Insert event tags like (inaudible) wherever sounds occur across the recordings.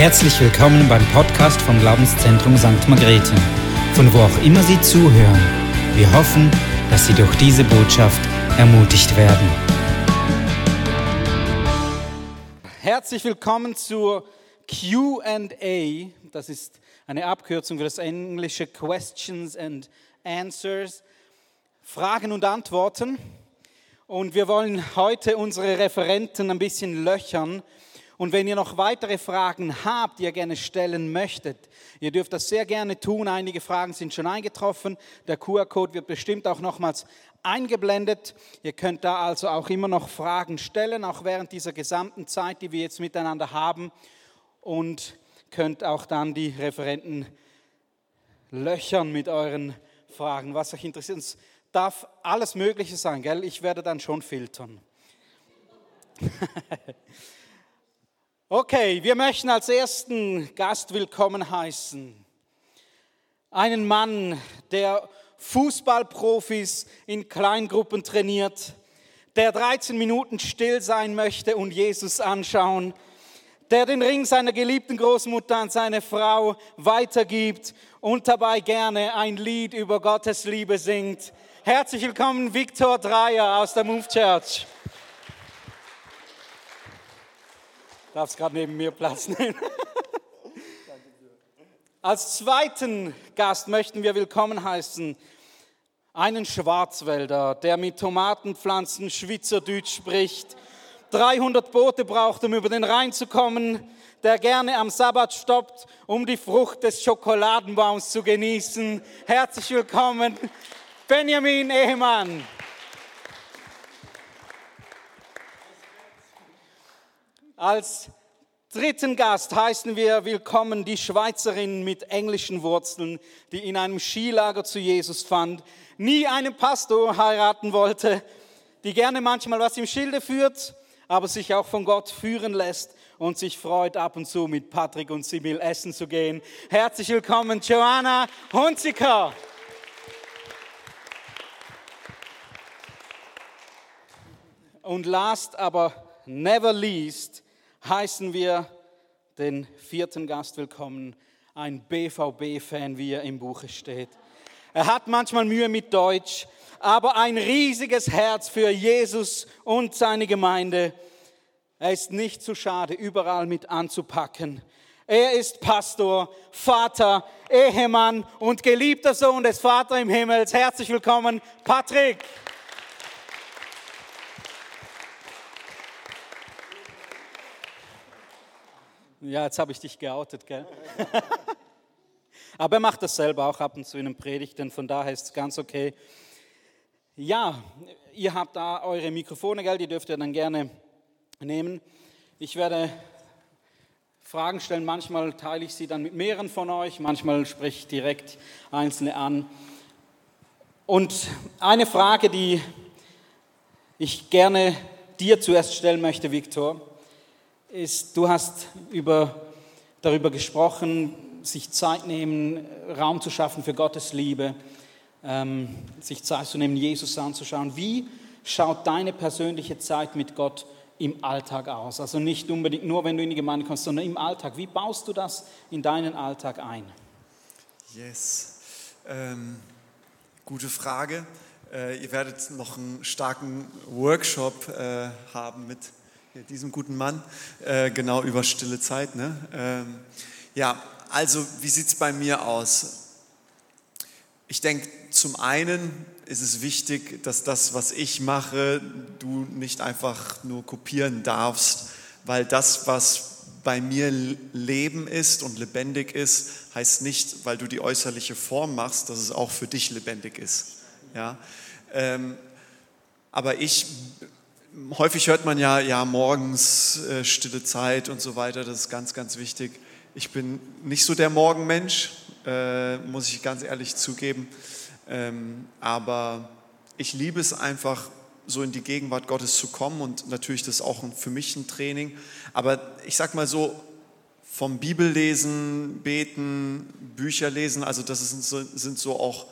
Herzlich willkommen beim Podcast vom Glaubenszentrum St. Margrethe, von wo auch immer Sie zuhören. Wir hoffen, dass Sie durch diese Botschaft ermutigt werden. Herzlich willkommen zur QA. Das ist eine Abkürzung für das englische Questions and Answers, Fragen und Antworten. Und wir wollen heute unsere Referenten ein bisschen löchern. Und wenn ihr noch weitere Fragen habt, die ihr gerne stellen möchtet, ihr dürft das sehr gerne tun. Einige Fragen sind schon eingetroffen. Der QR-Code wird bestimmt auch nochmals eingeblendet. Ihr könnt da also auch immer noch Fragen stellen, auch während dieser gesamten Zeit, die wir jetzt miteinander haben. Und könnt auch dann die Referenten löchern mit euren Fragen, was euch interessiert. Es darf alles Mögliche sein, gell? Ich werde dann schon filtern. (laughs) okay, wir möchten als ersten Gast willkommen heißen einen Mann, der Fußballprofis in Kleingruppen trainiert, der 13 Minuten still sein möchte und Jesus anschauen, der den Ring seiner geliebten Großmutter an seine Frau weitergibt und dabei gerne ein Lied über Gottes Liebe singt. Herzlich willkommen, Viktor Dreier aus der Move Church. Darfst gerade neben mir Platz nehmen. (laughs) Als zweiten Gast möchten wir willkommen heißen einen Schwarzwälder, der mit Tomatenpflanzen Schweizerdeutsch spricht, 300 Boote braucht, um über den Rhein zu kommen, der gerne am Sabbat stoppt, um die Frucht des Schokoladenbaums zu genießen. Herzlich willkommen, Benjamin Ehemann. Als dritten Gast heißen wir willkommen die Schweizerin mit englischen Wurzeln, die in einem Skilager zu Jesus fand, nie einen Pastor heiraten wollte, die gerne manchmal was im Schilde führt, aber sich auch von Gott führen lässt und sich freut, ab und zu mit Patrick und Sibyl essen zu gehen. Herzlich willkommen, Joanna Hunziker. Und last aber never least heißen wir den vierten Gast willkommen, ein BVB-Fan, wie er im Buche steht. Er hat manchmal Mühe mit Deutsch, aber ein riesiges Herz für Jesus und seine Gemeinde. Er ist nicht zu schade, überall mit anzupacken. Er ist Pastor, Vater, Ehemann und geliebter Sohn des Vater im Himmels. Herzlich willkommen, Patrick. Ja, jetzt habe ich dich geoutet, gell? (laughs) Aber er macht das selber auch ab und zu in den Predigten, von daher ist es ganz okay. Ja, ihr habt da eure Mikrofone, gell? Die dürft ihr dann gerne nehmen. Ich werde Fragen stellen, manchmal teile ich sie dann mit mehreren von euch, manchmal spreche ich direkt einzelne an. Und eine Frage, die ich gerne dir zuerst stellen möchte, Viktor, ist, du hast über, darüber gesprochen, sich Zeit nehmen, Raum zu schaffen für Gottes Liebe, ähm, sich Zeit zu nehmen, Jesus anzuschauen. Wie schaut deine persönliche Zeit mit Gott im Alltag aus? Also nicht unbedingt nur, wenn du in die Gemeinde kommst, sondern im Alltag. Wie baust du das in deinen Alltag ein? Yes. Ähm, gute Frage. Äh, ihr werdet noch einen starken Workshop äh, haben mit diesem guten Mann, äh, genau über stille Zeit. Ne? Ähm, ja, also wie sieht es bei mir aus? Ich denke, zum einen ist es wichtig, dass das, was ich mache, du nicht einfach nur kopieren darfst, weil das, was bei mir Leben ist und lebendig ist, heißt nicht, weil du die äußerliche Form machst, dass es auch für dich lebendig ist. Ja? Ähm, aber ich häufig hört man ja, ja, morgens äh, stille Zeit und so weiter, das ist ganz, ganz wichtig. Ich bin nicht so der Morgenmensch, äh, muss ich ganz ehrlich zugeben, ähm, aber ich liebe es einfach, so in die Gegenwart Gottes zu kommen und natürlich das ist auch für mich ein Training. Aber ich sag mal so, vom Bibellesen, Beten, Bücher lesen, also das sind so, sind so auch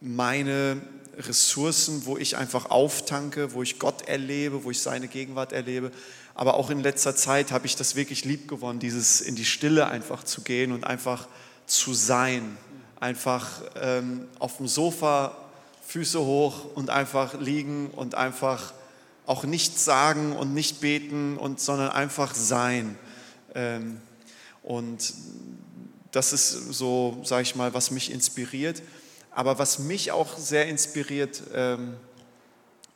meine Ressourcen, wo ich einfach auftanke, wo ich Gott erlebe, wo ich seine Gegenwart erlebe. Aber auch in letzter Zeit habe ich das wirklich lieb gewonnen, dieses in die Stille einfach zu gehen und einfach zu sein. Einfach ähm, auf dem Sofa, Füße hoch und einfach liegen und einfach auch nichts sagen und nicht beten, und, sondern einfach sein. Ähm, und das ist so, sage ich mal, was mich inspiriert. Aber was mich auch sehr inspiriert, ähm,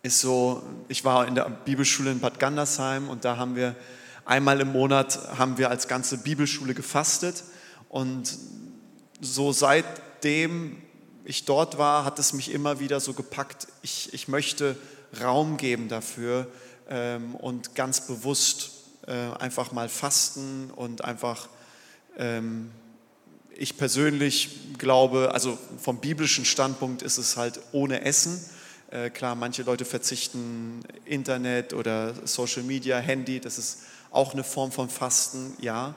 ist so, ich war in der Bibelschule in Bad Gandersheim und da haben wir einmal im Monat haben wir als ganze Bibelschule gefastet und so seitdem ich dort war, hat es mich immer wieder so gepackt. Ich, ich möchte Raum geben dafür ähm, und ganz bewusst äh, einfach mal fasten und einfach ähm, ich persönlich glaube, also vom biblischen Standpunkt ist es halt ohne Essen. Äh, klar, manche Leute verzichten Internet oder Social Media, Handy, das ist auch eine Form von Fasten, ja.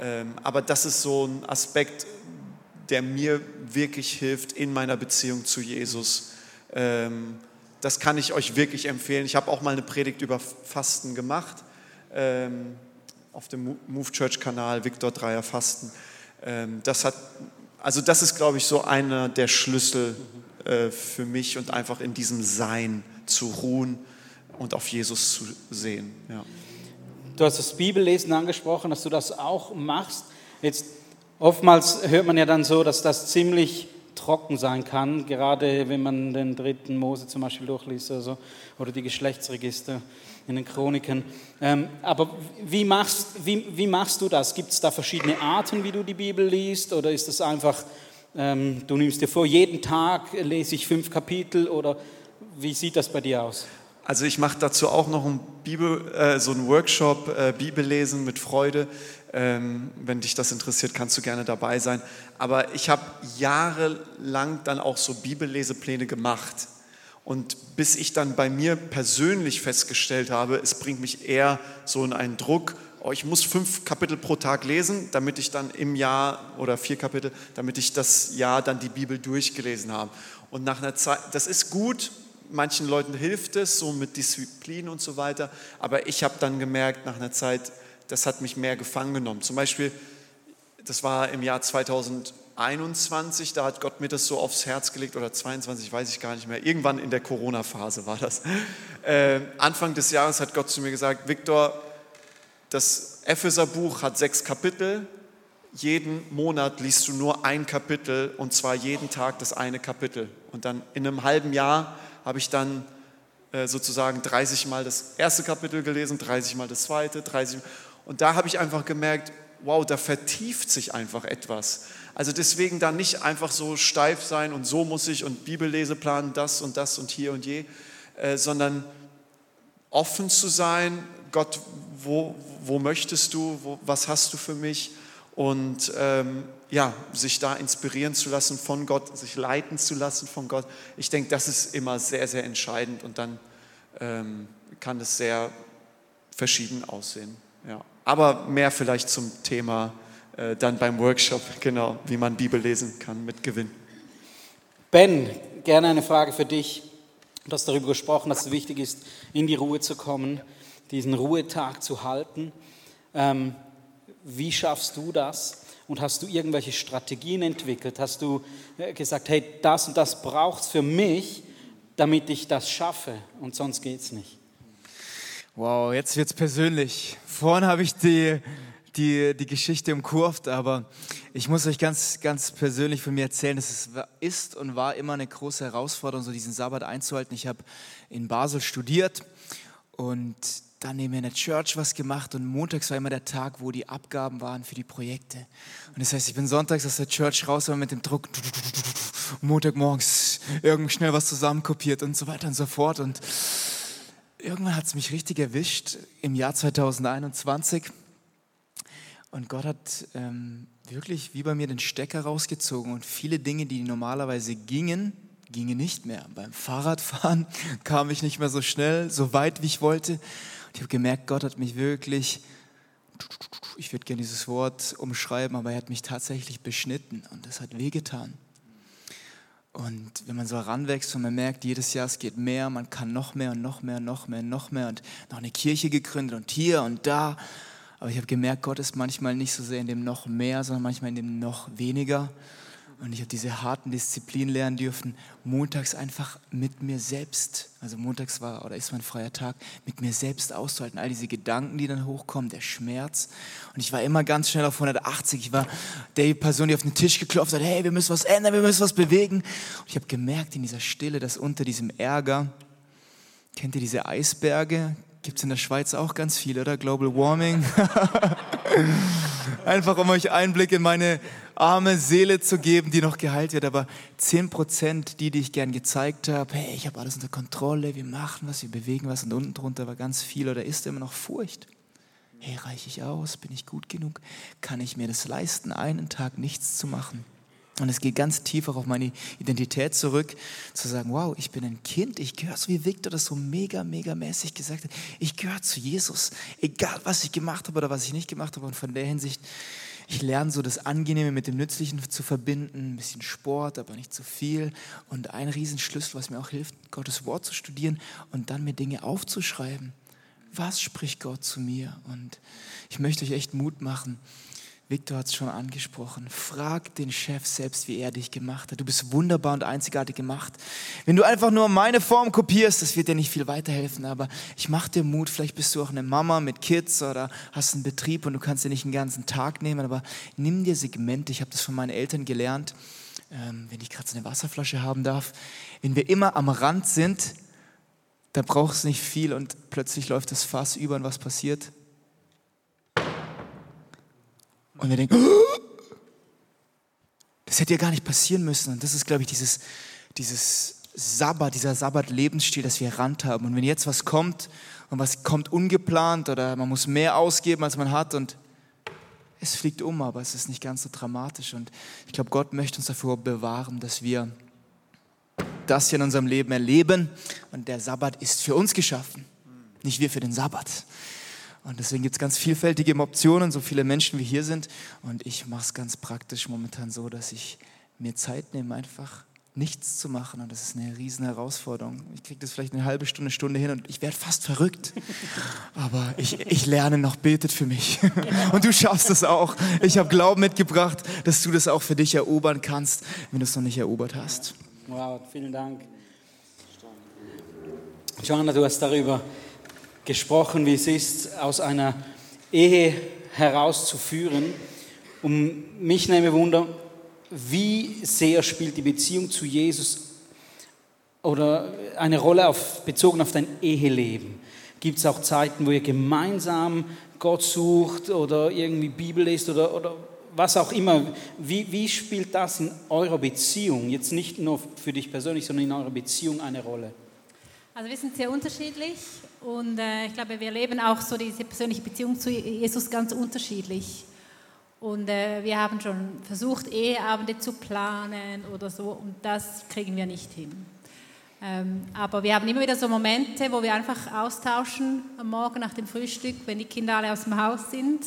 Ähm, aber das ist so ein Aspekt, der mir wirklich hilft in meiner Beziehung zu Jesus. Ähm, das kann ich euch wirklich empfehlen. Ich habe auch mal eine Predigt über Fasten gemacht ähm, auf dem Move Church Kanal, Viktor Dreier Fasten. Ähm, das hat, also das ist, glaube ich, so einer der Schlüssel äh, für mich und einfach in diesem Sein zu ruhen und auf Jesus zu sehen. Ja. Du hast das Bibellesen angesprochen, dass du das auch machst. Jetzt oftmals hört man ja dann so, dass das ziemlich trocken sein kann, gerade wenn man den dritten Mose zum Beispiel durchliest oder, so, oder die Geschlechtsregister in den Chroniken. Ähm, aber wie machst, wie, wie machst du das? Gibt es da verschiedene Arten, wie du die Bibel liest? Oder ist es einfach, ähm, du nimmst dir vor, jeden Tag lese ich fünf Kapitel? Oder wie sieht das bei dir aus? Also ich mache dazu auch noch ein Bibel, äh, so einen Workshop, äh, Bibellesen mit Freude. Ähm, wenn dich das interessiert, kannst du gerne dabei sein. Aber ich habe jahrelang dann auch so Bibellesepläne gemacht. Und bis ich dann bei mir persönlich festgestellt habe, es bringt mich eher so in einen Druck, oh, ich muss fünf Kapitel pro Tag lesen, damit ich dann im Jahr oder vier Kapitel, damit ich das Jahr dann die Bibel durchgelesen habe. Und nach einer Zeit, das ist gut, manchen Leuten hilft es, so mit Disziplin und so weiter, aber ich habe dann gemerkt nach einer Zeit, das hat mich mehr gefangen genommen. Zum Beispiel, das war im Jahr 2000 21, da hat Gott mir das so aufs Herz gelegt, oder 22, weiß ich gar nicht mehr. Irgendwann in der Corona-Phase war das. Äh, Anfang des Jahres hat Gott zu mir gesagt, Viktor, das Epheser-Buch hat sechs Kapitel. Jeden Monat liest du nur ein Kapitel und zwar jeden Tag das eine Kapitel. Und dann in einem halben Jahr habe ich dann äh, sozusagen 30 Mal das erste Kapitel gelesen, 30 Mal das zweite, 30 Und da habe ich einfach gemerkt, wow, da vertieft sich einfach etwas. Also deswegen da nicht einfach so steif sein und so muss ich und Bibelleseplan das und das und hier und je, äh, sondern offen zu sein, Gott, wo, wo möchtest du, wo, was hast du für mich und ähm, ja, sich da inspirieren zu lassen von Gott, sich leiten zu lassen von Gott. Ich denke, das ist immer sehr, sehr entscheidend und dann ähm, kann es sehr verschieden aussehen. Ja. Aber mehr vielleicht zum Thema äh, dann beim Workshop, genau, wie man Bibel lesen kann mit Gewinn. Ben, gerne eine Frage für dich. Du hast darüber gesprochen, dass es wichtig ist, in die Ruhe zu kommen, diesen Ruhetag zu halten. Ähm, wie schaffst du das? Und hast du irgendwelche Strategien entwickelt? Hast du äh, gesagt, hey, das und das braucht es für mich, damit ich das schaffe und sonst geht es nicht? Wow, jetzt wird es persönlich. Vorhin habe ich die die, die Geschichte umkurvt, aber ich muss euch ganz, ganz persönlich von mir erzählen, dass es ist und war immer eine große Herausforderung, so diesen Sabbat einzuhalten. Ich habe in Basel studiert und dann neben in der Church was gemacht und montags war immer der Tag, wo die Abgaben waren für die Projekte. Und das heißt, ich bin sonntags aus der Church raus, aber mit dem Druck, Montagmorgens irgendwie schnell was zusammenkopiert und so weiter und so fort. Und irgendwann hat es mich richtig erwischt im Jahr 2021 und Gott hat ähm, wirklich wie bei mir den Stecker rausgezogen und viele Dinge, die normalerweise gingen, gingen nicht mehr. Beim Fahrradfahren (laughs) kam ich nicht mehr so schnell, so weit, wie ich wollte. Und ich habe gemerkt, Gott hat mich wirklich, ich würde gerne dieses Wort umschreiben, aber er hat mich tatsächlich beschnitten und das hat wehgetan. Und wenn man so heranwächst und man merkt, jedes Jahr es geht mehr, man kann noch mehr und noch mehr und noch mehr und noch mehr und noch eine Kirche gegründet und hier und da. Aber ich habe gemerkt, Gott ist manchmal nicht so sehr in dem noch mehr, sondern manchmal in dem noch weniger. Und ich habe diese harten Disziplinen lernen dürfen, montags einfach mit mir selbst, also montags war oder ist mein freier Tag, mit mir selbst auszuhalten. All diese Gedanken, die dann hochkommen, der Schmerz. Und ich war immer ganz schnell auf 180. Ich war die Person, die auf den Tisch geklopft hat, hey, wir müssen was ändern, wir müssen was bewegen. Und ich habe gemerkt in dieser Stille, dass unter diesem Ärger, kennt ihr diese Eisberge? Gibt es in der Schweiz auch ganz viel, oder? Global Warming. (laughs) Einfach um euch Einblick in meine arme Seele zu geben, die noch geheilt wird. Aber 10 Prozent, die, die ich gern gezeigt habe, hey, ich habe alles unter Kontrolle, wir machen was, wir bewegen was und unten drunter war ganz viel oder ist immer noch Furcht. Hey, reiche ich aus? Bin ich gut genug? Kann ich mir das leisten, einen Tag nichts zu machen? Und es geht ganz tief auch auf meine Identität zurück, zu sagen, wow, ich bin ein Kind, ich gehöre, so wie Victor das so mega, mega mäßig gesagt hat, ich gehöre zu Jesus, egal was ich gemacht habe oder was ich nicht gemacht habe. Und von der Hinsicht, ich lerne so das Angenehme mit dem Nützlichen zu verbinden, ein bisschen Sport, aber nicht zu viel. Und ein Riesenschlüssel, was mir auch hilft, Gottes Wort zu studieren und dann mir Dinge aufzuschreiben. Was spricht Gott zu mir? Und ich möchte euch echt Mut machen, Victor hat es schon angesprochen. Frag den Chef selbst, wie er dich gemacht hat. Du bist wunderbar und einzigartig gemacht. Wenn du einfach nur meine Form kopierst, das wird dir nicht viel weiterhelfen. Aber ich mache dir Mut. Vielleicht bist du auch eine Mama mit Kids oder hast einen Betrieb und du kannst dir nicht einen ganzen Tag nehmen. Aber nimm dir Segmente. Ich habe das von meinen Eltern gelernt. Ähm, wenn ich gerade so eine Wasserflasche haben darf. Wenn wir immer am Rand sind, dann braucht es nicht viel und plötzlich läuft das Fass über und was passiert? Und wir denken, (gasps) das hätte ja gar nicht passieren müssen. Und das ist, glaube ich, dieses, dieses Sabbat, dieser Sabbat-Lebensstil, dass wir Rand haben. Und wenn jetzt was kommt und was kommt ungeplant oder man muss mehr ausgeben, als man hat und es fliegt um, aber es ist nicht ganz so dramatisch. Und ich glaube, Gott möchte uns davor bewahren, dass wir das hier in unserem Leben erleben. Und der Sabbat ist für uns geschaffen, nicht wir für den Sabbat. Und deswegen gibt es ganz vielfältige Optionen, so viele Menschen wie hier sind. Und ich mache es ganz praktisch momentan so, dass ich mir Zeit nehme, einfach nichts zu machen. Und das ist eine riesen Herausforderung. Ich kriege das vielleicht eine halbe Stunde, Stunde hin und ich werde fast verrückt. Aber ich, ich lerne noch, betet für mich. Und du schaffst es auch. Ich habe Glauben mitgebracht, dass du das auch für dich erobern kannst, wenn du es noch nicht erobert hast. Wow, vielen Dank. Johanna, du hast darüber gesprochen, wie es ist, aus einer Ehe herauszuführen. Und mich nehme Wunder, wie sehr spielt die Beziehung zu Jesus oder eine Rolle auf, bezogen auf dein Eheleben? Gibt es auch Zeiten, wo ihr gemeinsam Gott sucht oder irgendwie Bibel liest oder, oder was auch immer? Wie, wie spielt das in eurer Beziehung, jetzt nicht nur für dich persönlich, sondern in eurer Beziehung eine Rolle? Also wir sind sehr unterschiedlich und äh, ich glaube, wir leben auch so diese persönliche Beziehung zu Jesus ganz unterschiedlich. Und äh, wir haben schon versucht, Eheabende zu planen oder so und das kriegen wir nicht hin. Ähm, aber wir haben immer wieder so Momente, wo wir einfach austauschen am Morgen nach dem Frühstück, wenn die Kinder alle aus dem Haus sind.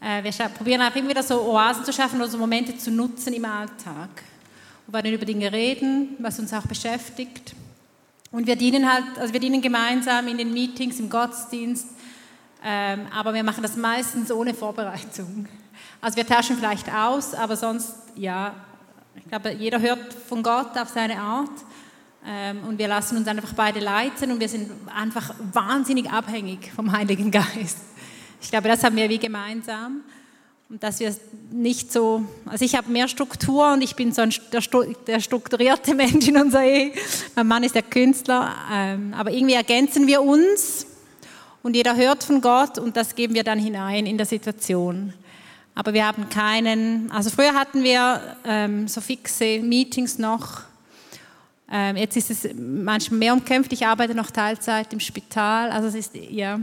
Äh, wir probieren auch immer wieder so Oasen zu schaffen oder so Momente zu nutzen im Alltag, wo wir dann über Dinge reden, was uns auch beschäftigt. Und wir dienen halt, also wir dienen gemeinsam in den Meetings, im Gottesdienst, ähm, aber wir machen das meistens ohne Vorbereitung. Also wir tauschen vielleicht aus, aber sonst, ja, ich glaube, jeder hört von Gott auf seine Art ähm, und wir lassen uns einfach beide leiten und wir sind einfach wahnsinnig abhängig vom Heiligen Geist. Ich glaube, das haben wir wie gemeinsam. Und dass wir nicht so, also ich habe mehr Struktur und ich bin so ein, der, der, strukturierte (laughs) Mensch in unserer Ehe. Mein Mann ist der Künstler, ähm, aber irgendwie ergänzen wir uns und jeder hört von Gott und das geben wir dann hinein in der Situation. Aber wir haben keinen, also früher hatten wir ähm, so fixe Meetings noch. Ähm, jetzt ist es manchmal mehr umkämpft. Ich arbeite noch Teilzeit im Spital, also es ist ja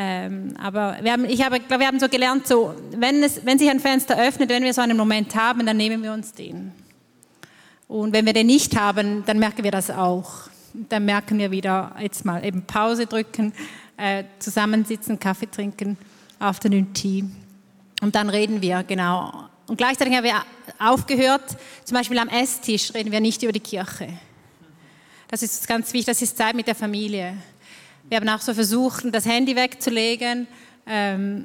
ähm, aber wir haben, ich habe, glaube, wir haben so gelernt, so, wenn, es, wenn sich ein Fenster öffnet, wenn wir so einen Moment haben, dann nehmen wir uns den. Und wenn wir den nicht haben, dann merken wir das auch. Dann merken wir wieder, jetzt mal eben Pause drücken, äh, zusammensitzen, Kaffee trinken, Afternoon Tea. Und dann reden wir, genau. und gleichzeitig haben wir aufgehört, zum Beispiel am Esstisch reden wir nicht über die Kirche. Das ist ganz wichtig, das ist Zeit mit der Familie. Wir haben auch so versucht, das Handy wegzulegen, ähm,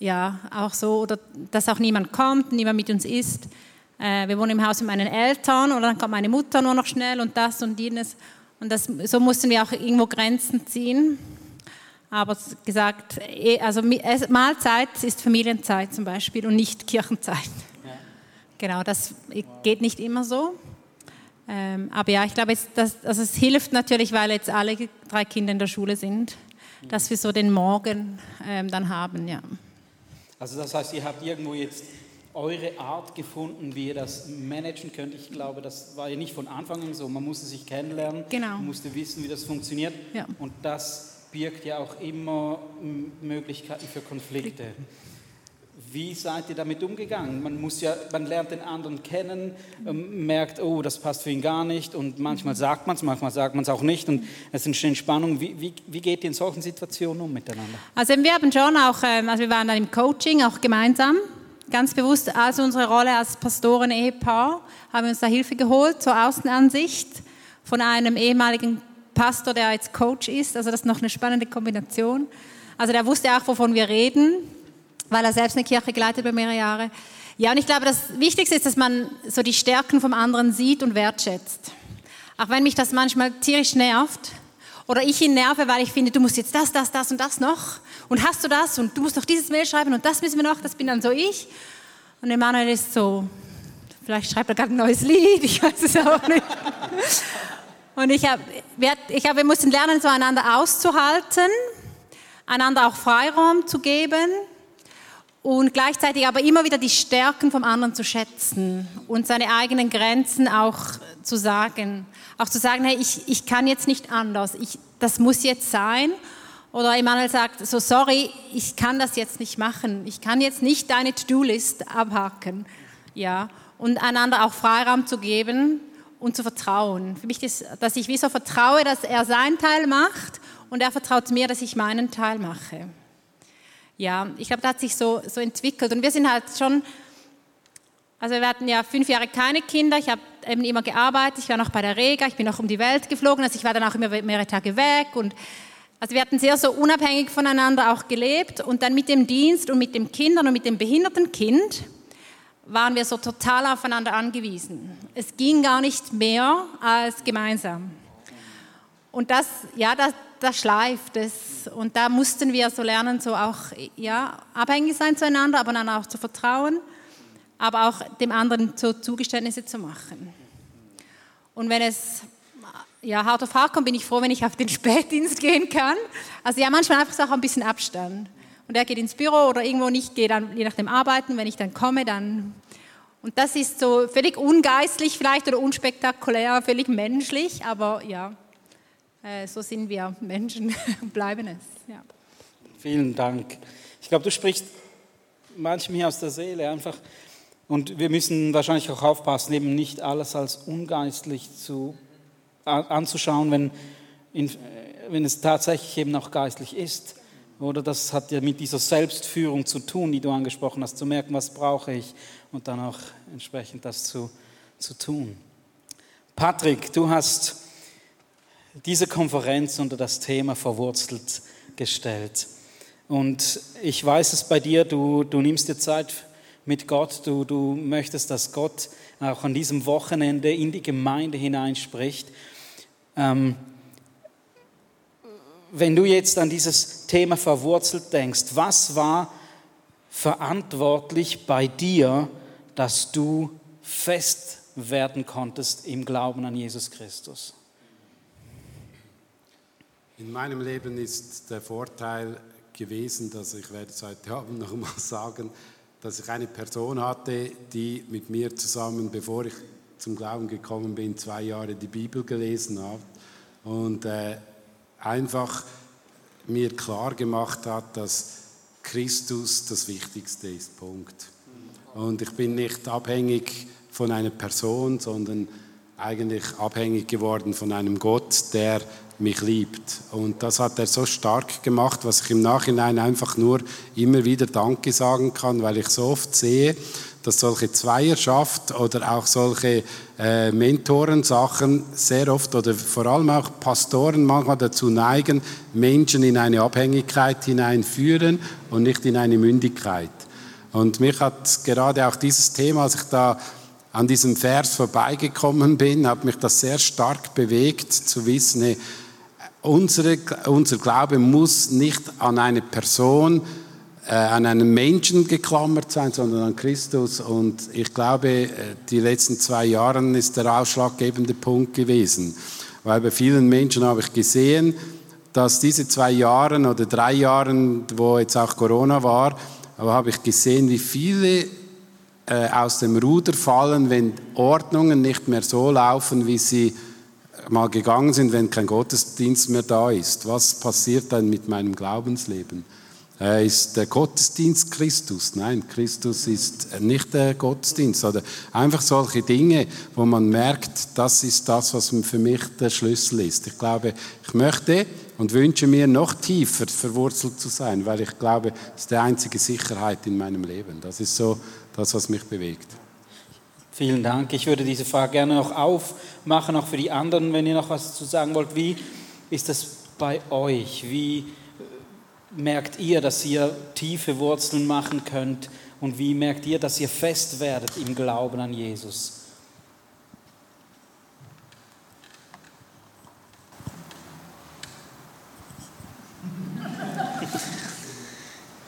ja, auch so, oder dass auch niemand kommt, niemand mit uns ist. Äh, wir wohnen im Haus mit meinen Eltern oder dann kommt meine Mutter nur noch schnell und das und jenes. Und das, so mussten wir auch irgendwo Grenzen ziehen. Aber gesagt, eh, also Mahlzeit ist Familienzeit zum Beispiel und nicht Kirchenzeit. Ja. Genau, das geht nicht immer so. Ähm, aber ja, ich glaube, es, das, also es hilft natürlich, weil jetzt alle drei Kinder in der Schule sind, dass wir so den Morgen ähm, dann haben. Ja. Also das heißt, ihr habt irgendwo jetzt eure Art gefunden, wie ihr das managen könnt. Ich glaube, das war ja nicht von Anfang an so. Man musste sich kennenlernen, genau. man musste wissen, wie das funktioniert. Ja. Und das birgt ja auch immer Möglichkeiten für Konflikte. Wie seid ihr damit umgegangen? Man, muss ja, man lernt den anderen kennen, ähm, merkt, oh, das passt für ihn gar nicht und manchmal sagt man es, manchmal sagt man es auch nicht und es entstehen Spannungen. Wie, wie, wie, geht ihr in solchen Situationen um miteinander? Also wir haben schon auch, ähm, also wir waren dann im Coaching auch gemeinsam, ganz bewusst als unsere Rolle als Pastoren-Ehepaar haben wir uns da Hilfe geholt zur Außenansicht von einem ehemaligen Pastor, der jetzt Coach ist. Also das ist noch eine spannende Kombination. Also der wusste auch, wovon wir reden weil er selbst eine Kirche geleitet über mehrere Jahre. Ja, und ich glaube, das Wichtigste ist, dass man so die Stärken vom anderen sieht und wertschätzt. Auch wenn mich das manchmal tierisch nervt oder ich ihn nerve, weil ich finde, du musst jetzt das, das, das und das noch und hast du das und du musst noch dieses Mail schreiben und das müssen wir noch, das bin dann so ich. Und Emanuel ist so, vielleicht schreibt er gerade ein neues Lied, ich weiß es auch nicht. Und ich habe, ich hab, wir mussten lernen, so einander auszuhalten, einander auch Freiraum zu geben und gleichzeitig aber immer wieder die Stärken vom anderen zu schätzen und seine eigenen Grenzen auch zu sagen. Auch zu sagen, hey, ich, ich kann jetzt nicht anders, ich, das muss jetzt sein. Oder Emanuel sagt, so sorry, ich kann das jetzt nicht machen, ich kann jetzt nicht deine To-Do-List abhaken. Ja, und einander auch Freiraum zu geben und zu vertrauen. Für mich ist, dass ich wie so vertraue, dass er seinen Teil macht und er vertraut mir, dass ich meinen Teil mache ja, ich glaube, das hat sich so, so entwickelt. Und wir sind halt schon, also wir hatten ja fünf Jahre keine Kinder, ich habe eben immer gearbeitet, ich war noch bei der Rega, ich bin noch um die Welt geflogen, also ich war dann auch immer mehrere Tage weg und also wir hatten sehr so unabhängig voneinander auch gelebt und dann mit dem Dienst und mit dem Kindern und mit dem behinderten Kind waren wir so total aufeinander angewiesen. Es ging gar nicht mehr als gemeinsam. Und das, ja, das, das schleift es. Und da mussten wir so lernen, so auch ja, abhängig sein zueinander, aber dann auch zu vertrauen, aber auch dem anderen so Zugeständnisse zu machen. Und wenn es ja, hart auf hart kommt, bin ich froh, wenn ich auf den (laughs) Spätdienst gehen kann. Also ja, manchmal einfach so auch ein bisschen Abstand. Und er geht ins Büro oder irgendwo nicht, gehe dann je nachdem arbeiten. Wenn ich dann komme, dann... Und das ist so völlig ungeistlich vielleicht oder unspektakulär, völlig menschlich, aber ja, äh, so sind wir Menschen (laughs) bleiben es. Ja. Vielen Dank. Ich glaube, du sprichst manchem hier aus der Seele einfach. Und wir müssen wahrscheinlich auch aufpassen, eben nicht alles als ungeistlich zu, anzuschauen, wenn, in, wenn es tatsächlich eben auch geistlich ist. Oder das hat ja mit dieser Selbstführung zu tun, die du angesprochen hast, zu merken, was brauche ich und dann auch entsprechend das zu, zu tun. Patrick, du hast diese Konferenz unter das Thema verwurzelt gestellt. Und ich weiß es bei dir, du, du nimmst dir Zeit mit Gott, du, du möchtest, dass Gott auch an diesem Wochenende in die Gemeinde hineinspricht. Ähm, wenn du jetzt an dieses Thema verwurzelt denkst, was war verantwortlich bei dir, dass du fest werden konntest im Glauben an Jesus Christus? In meinem Leben ist der Vorteil gewesen, dass ich werde es heute Abend noch mal (laughs) sagen, dass ich eine Person hatte, die mit mir zusammen, bevor ich zum Glauben gekommen bin, zwei Jahre die Bibel gelesen hat und äh, einfach mir klar gemacht hat, dass Christus das Wichtigste ist. Punkt. Und ich bin nicht abhängig von einer Person, sondern eigentlich abhängig geworden von einem Gott, der mich liebt. Und das hat er so stark gemacht, was ich im Nachhinein einfach nur immer wieder Danke sagen kann, weil ich so oft sehe, dass solche Zweierschaft oder auch solche äh, Mentorensachen sehr oft oder vor allem auch Pastoren manchmal dazu neigen, Menschen in eine Abhängigkeit hineinführen und nicht in eine Mündigkeit. Und mich hat gerade auch dieses Thema, als ich da an diesem Vers vorbeigekommen bin, hat mich das sehr stark bewegt, zu wissen, unsere, unser Glaube muss nicht an eine Person, äh, an einen Menschen geklammert sein, sondern an Christus. Und ich glaube, äh, die letzten zwei Jahre ist der ausschlaggebende Punkt gewesen. Weil bei vielen Menschen habe ich gesehen, dass diese zwei Jahre oder drei Jahre, wo jetzt auch Corona war, aber habe ich gesehen, wie viele äh, aus dem Ruder fallen, wenn Ordnungen nicht mehr so laufen, wie sie mal gegangen sind, wenn kein Gottesdienst mehr da ist. Was passiert dann mit meinem Glaubensleben? Ist der Gottesdienst Christus? Nein, Christus ist nicht der Gottesdienst. Oder einfach solche Dinge, wo man merkt, das ist das, was für mich der Schlüssel ist. Ich glaube, ich möchte und wünsche mir noch tiefer verwurzelt zu sein, weil ich glaube, das ist die einzige Sicherheit in meinem Leben. Das ist so das, was mich bewegt. Vielen Dank. Ich würde diese Frage gerne noch aufmachen, auch für die anderen, wenn ihr noch was zu sagen wollt. Wie ist das bei euch? Wie merkt ihr, dass ihr tiefe Wurzeln machen könnt? Und wie merkt ihr, dass ihr fest werdet im Glauben an Jesus?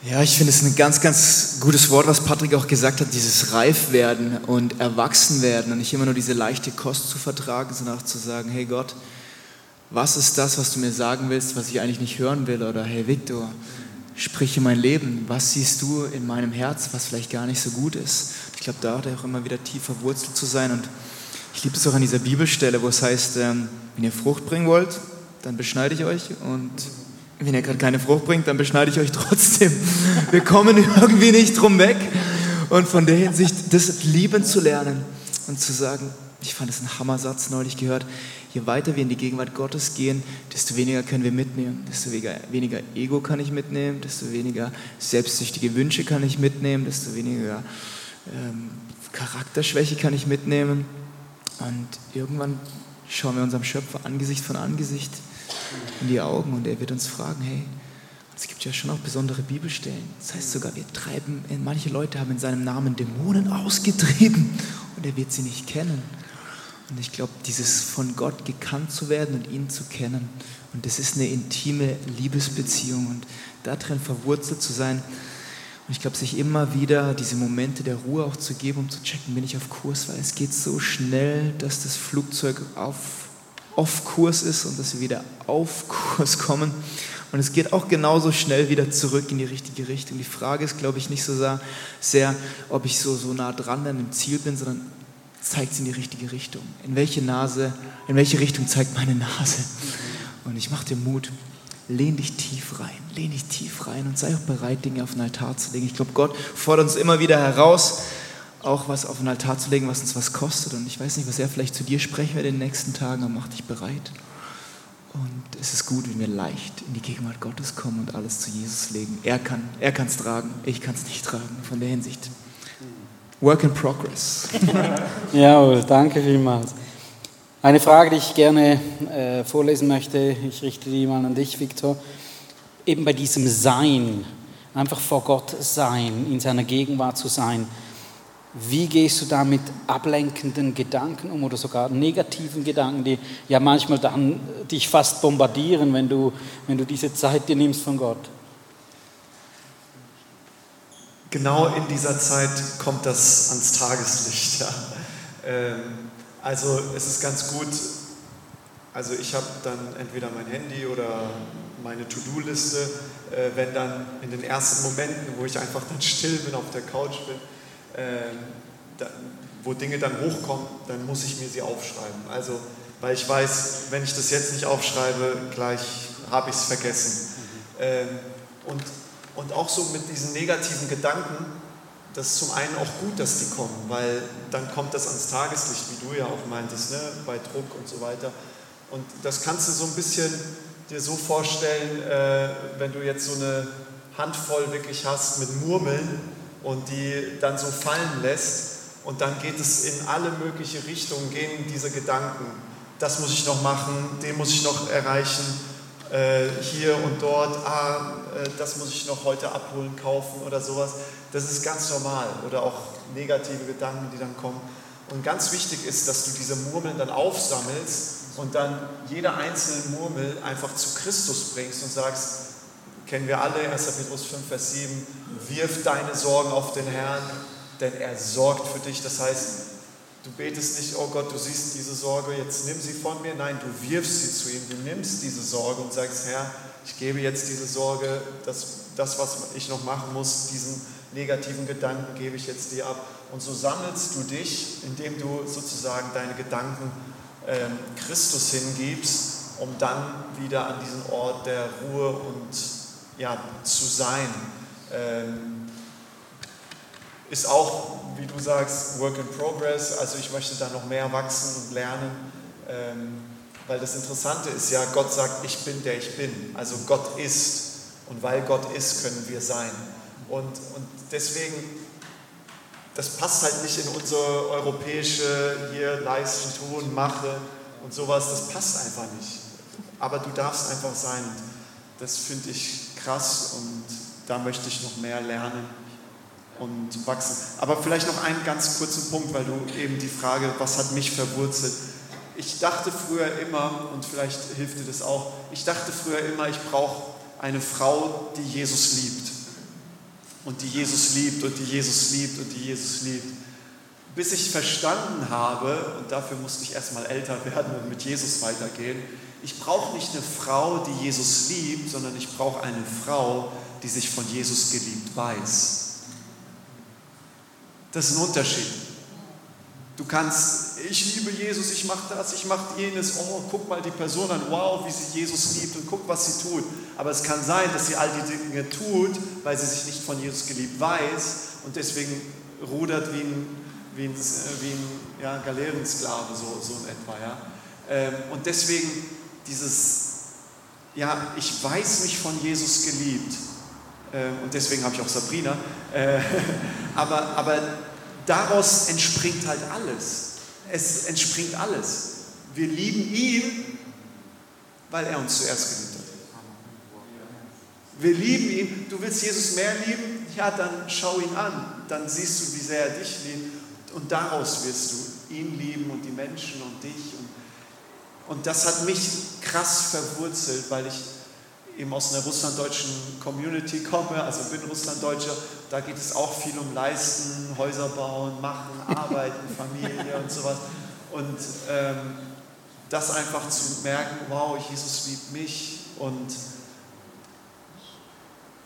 Ja, ich finde es ein ganz, ganz gutes Wort, was Patrick auch gesagt hat, dieses Reifwerden und Erwachsenwerden und nicht immer nur diese leichte Kost zu vertragen, sondern auch zu sagen, hey Gott, was ist das, was du mir sagen willst, was ich eigentlich nicht hören will? Oder hey Victor, sprich in mein Leben, was siehst du in meinem Herz, was vielleicht gar nicht so gut ist? Ich glaube, da hat er auch immer wieder tief verwurzelt zu sein und ich liebe es auch an dieser Bibelstelle, wo es heißt, ähm, wenn ihr Frucht bringen wollt, dann beschneide ich euch und wenn ihr gerade keine Frucht bringt, dann beschneide ich euch trotzdem. Wir kommen (laughs) irgendwie nicht drum weg. Und von der Hinsicht, das lieben zu lernen und zu sagen, ich fand das ein Hammersatz neulich gehört, je weiter wir in die Gegenwart Gottes gehen, desto weniger können wir mitnehmen, desto weniger Ego kann ich mitnehmen, desto weniger selbstsüchtige Wünsche kann ich mitnehmen, desto weniger ähm, Charakterschwäche kann ich mitnehmen. Und irgendwann schauen wir unserem Schöpfer Angesicht von Angesicht in die Augen und er wird uns fragen, hey, es gibt ja schon auch besondere Bibelstellen. Das heißt sogar, wir treiben, manche Leute haben in seinem Namen Dämonen ausgetrieben und er wird sie nicht kennen. Und ich glaube, dieses von Gott gekannt zu werden und ihn zu kennen, und das ist eine intime Liebesbeziehung und darin verwurzelt zu sein. Und ich glaube, sich immer wieder diese Momente der Ruhe auch zu geben, um zu checken, bin ich auf Kurs, weil es geht so schnell, dass das Flugzeug auf auf Kurs ist und dass wir wieder auf Kurs kommen. Und es geht auch genauso schnell wieder zurück in die richtige Richtung. Die Frage ist, glaube ich, nicht so sehr, ob ich so, so nah dran an dem Ziel bin, sondern zeigt es in die richtige Richtung. In welche Nase, in welche Richtung zeigt meine Nase? Und ich mache dir Mut. Lehn dich tief rein, lehn dich tief rein und sei auch bereit, Dinge auf den Altar zu legen. Ich glaube, Gott fordert uns immer wieder heraus, auch was auf den Altar zu legen, was uns was kostet. Und ich weiß nicht, was er vielleicht zu dir sprechen wird in den nächsten Tagen, aber mach dich bereit. Und es ist gut, wenn wir leicht in die Gegenwart Gottes kommen und alles zu Jesus legen. Er kann er es tragen, ich kann es nicht tragen. Von der Hinsicht. Work in progress. (laughs) ja, danke vielmals. Eine Frage, die ich gerne äh, vorlesen möchte, ich richte die mal an dich, Viktor. Eben bei diesem Sein, einfach vor Gott sein, in seiner Gegenwart zu sein. Wie gehst du da mit ablenkenden Gedanken um oder sogar negativen Gedanken, die ja manchmal dann dich fast bombardieren, wenn du, wenn du diese Zeit dir nimmst von Gott? Genau in dieser Zeit kommt das ans Tageslicht. Ja. Ähm, also es ist ganz gut, also ich habe dann entweder mein Handy oder meine To-Do-Liste, äh, wenn dann in den ersten Momenten, wo ich einfach dann still bin, auf der Couch bin, da, wo Dinge dann hochkommen, dann muss ich mir sie aufschreiben. Also, weil ich weiß, wenn ich das jetzt nicht aufschreibe, gleich habe ich es vergessen. Ähm, und, und auch so mit diesen negativen Gedanken, das ist zum einen auch gut, dass die kommen, weil dann kommt das ans Tageslicht, wie du ja auch meintest, ne? bei Druck und so weiter. Und das kannst du so ein bisschen dir so vorstellen, äh, wenn du jetzt so eine Handvoll wirklich hast mit Murmeln, und die dann so fallen lässt und dann geht es in alle möglichen Richtungen, gehen diese Gedanken. Das muss ich noch machen, den muss ich noch erreichen, äh, hier und dort, ah, äh, das muss ich noch heute abholen, kaufen oder sowas. Das ist ganz normal. Oder auch negative Gedanken, die dann kommen. Und ganz wichtig ist, dass du diese Murmeln dann aufsammelst und dann jede einzelne Murmel einfach zu Christus bringst und sagst, kennen wir alle, 1. Petrus 5, Vers 7, wirf deine Sorgen auf den Herrn, denn er sorgt für dich. Das heißt, du betest nicht, oh Gott, du siehst diese Sorge, jetzt nimm sie von mir. Nein, du wirfst sie zu ihm, du nimmst diese Sorge und sagst, Herr, ich gebe jetzt diese Sorge, das, das was ich noch machen muss, diesen negativen Gedanken gebe ich jetzt dir ab. Und so sammelst du dich, indem du sozusagen deine Gedanken ähm, Christus hingibst, um dann wieder an diesen Ort der Ruhe und ja, zu sein. Ähm, ist auch, wie du sagst, Work in Progress. Also ich möchte da noch mehr wachsen und lernen. Ähm, weil das Interessante ist ja, Gott sagt, ich bin der ich bin. Also Gott ist. Und weil Gott ist, können wir sein. Und, und deswegen, das passt halt nicht in unsere europäische hier leisten, tun, mache und sowas. Das passt einfach nicht. Aber du darfst einfach sein. Das finde ich krass und da möchte ich noch mehr lernen und wachsen. Aber vielleicht noch einen ganz kurzen Punkt, weil du eben die Frage, was hat mich verwurzelt? Ich dachte früher immer, und vielleicht hilft dir das auch, ich dachte früher immer, ich brauche eine Frau, die Jesus liebt. Und die Jesus liebt und die Jesus liebt und die Jesus liebt. Bis ich verstanden habe, und dafür musste ich erstmal älter (laughs) werden und mit Jesus weitergehen, ich brauche nicht eine Frau, die Jesus liebt, sondern ich brauche eine Frau, die sich von Jesus geliebt weiß. Das ist ein Unterschied. Du kannst, ich liebe Jesus, ich mache das, ich mache jenes, oh, guck mal die Person an, wow, wie sie Jesus liebt und guck, was sie tut. Aber es kann sein, dass sie all die Dinge tut, weil sie sich nicht von Jesus geliebt weiß und deswegen rudert wie ein, wie ein, wie ein ja, Galeerensklave, so, so in etwa. Ja? Ähm, und deswegen dieses, ja, ich weiß mich von Jesus geliebt. Ähm, und deswegen habe ich auch Sabrina. Äh, (laughs) aber, aber daraus entspringt halt alles. Es entspringt alles. Wir lieben ihn, weil er uns zuerst geliebt hat. Wir lieben ihn. Du willst Jesus mehr lieben? Ja, dann schau ihn an. Dann siehst du, wie sehr er dich liebt. Und daraus wirst du ihn lieben und die Menschen und dich. Und, das hat mich krass verwurzelt, weil ich eben aus einer russlanddeutschen Community komme, also bin Russlanddeutscher, da geht es auch viel um Leisten, Häuser bauen, machen, (laughs) arbeiten, Familie und sowas. Und ähm, das einfach zu merken, wow, Jesus liebt mich und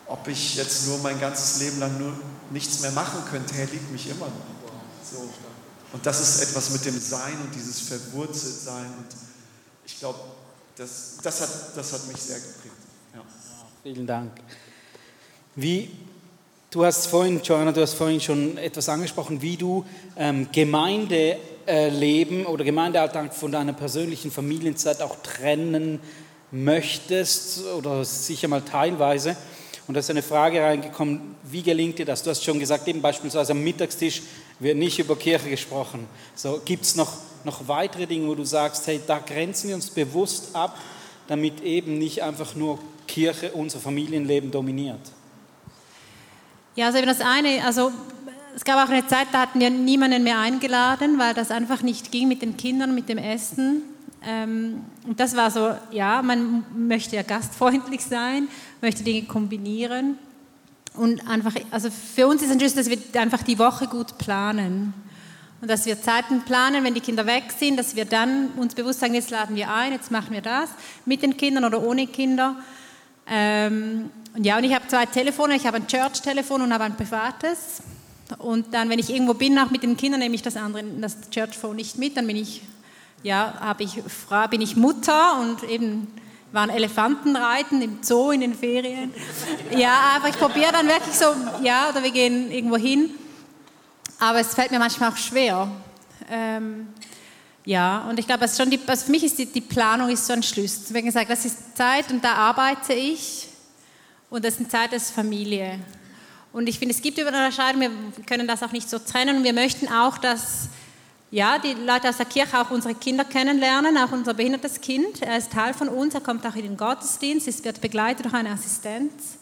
ob ich jetzt nur mein ganzes Leben lang nur nichts mehr machen könnte, er liebt mich immer noch. So. Und das ist etwas mit dem Sein und dieses Verwurzeltsein. Und ich glaube, das, das, hat, das hat mich sehr geprägt. Ja. Vielen Dank. Wie, du hast vorhin, Joanna, du hast vorhin schon etwas angesprochen, wie du ähm, Gemeindeleben oder Gemeindealltag von deiner persönlichen Familienzeit auch trennen möchtest oder sicher mal teilweise. Und da ist eine Frage reingekommen, wie gelingt dir das? Du hast schon gesagt, eben beispielsweise am Mittagstisch wird nicht über Kirche gesprochen. So, Gibt es noch, noch weitere Dinge, wo du sagst, hey, da grenzen wir uns bewusst ab, damit eben nicht einfach nur Kirche unser Familienleben dominiert? Ja, also eben das eine, also es gab auch eine Zeit, da hatten wir niemanden mehr eingeladen, weil das einfach nicht ging mit den Kindern, mit dem Essen. Ähm, und das war so, ja, man möchte ja gastfreundlich sein, möchte Dinge kombinieren. Und einfach, also für uns ist ein Schlüssel, dass wir einfach die Woche gut planen. Und dass wir Zeiten planen, wenn die Kinder weg sind, dass wir dann uns bewusst sagen, jetzt laden wir ein, jetzt machen wir das, mit den Kindern oder ohne Kinder. Ähm, und ja, und ich habe zwei Telefone, ich habe ein Church-Telefon und habe ein privates. Und dann, wenn ich irgendwo bin, auch mit den Kindern, nehme ich das andere, das Church-Phone nicht mit, dann bin ich, ja, habe ich, bin ich Mutter und eben waren Elefantenreiten im Zoo in den Ferien. Ja, aber ich probiere dann wirklich so, ja, oder wir gehen irgendwo hin. Aber es fällt mir manchmal auch schwer. Ähm, ja, und ich glaube, also schon die, also für mich ist die, die, Planung ist so ein Schlüssel. Haben gesagt, das ist Zeit und da arbeite ich und das ist eine Zeit, ist Familie. Und ich finde, es gibt Überschneidungen, wir können das auch nicht so trennen und wir möchten auch, dass ja, die Leute aus der Kirche auch unsere Kinder kennenlernen, auch unser behindertes Kind. Er ist Teil von uns, er kommt auch in den Gottesdienst, es wird begleitet durch eine Assistenz.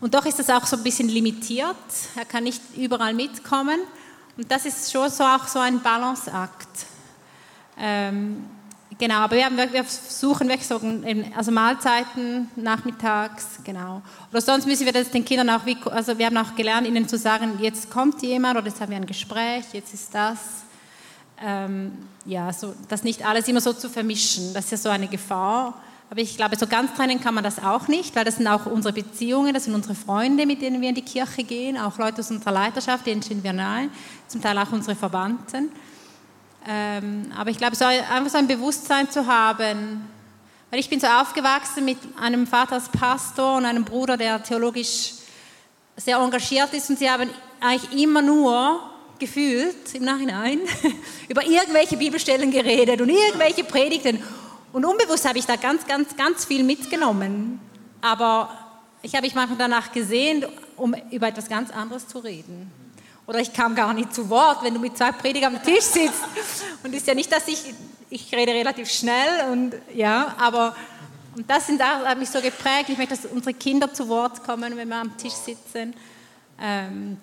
Und doch ist das auch so ein bisschen limitiert, er kann nicht überall mitkommen. Und das ist schon so auch so ein Balanceakt. Ähm, genau, aber wir, haben, wir suchen wirklich so also Mahlzeiten nachmittags, genau. Oder sonst müssen wir das den Kindern auch, also wir haben auch gelernt, ihnen zu sagen, jetzt kommt jemand oder jetzt haben wir ein Gespräch, jetzt ist das. Ähm, ja, so, das nicht alles immer so zu vermischen, das ist ja so eine Gefahr. Aber ich glaube, so ganz trennen kann man das auch nicht, weil das sind auch unsere Beziehungen, das sind unsere Freunde, mit denen wir in die Kirche gehen, auch Leute aus unserer Leiterschaft, denen stehen wir nahe, zum Teil auch unsere Verwandten. Ähm, aber ich glaube, so einfach so ein Bewusstsein zu haben, weil ich bin so aufgewachsen mit einem Vater als Pastor und einem Bruder, der theologisch sehr engagiert ist und sie haben eigentlich immer nur gefühlt im Nachhinein (laughs) über irgendwelche Bibelstellen geredet und irgendwelche Predigten. Und unbewusst habe ich da ganz, ganz, ganz viel mitgenommen. Aber ich habe mich manchmal danach gesehen, um über etwas ganz anderes zu reden. Oder ich kam gar nicht zu Wort, wenn du mit zwei Predigern am Tisch sitzt. Und ist ja nicht, dass ich, ich rede relativ schnell und ja, aber und das sind, hat mich so geprägt. Ich möchte, dass unsere Kinder zu Wort kommen, wenn wir am Tisch sitzen. Ähm,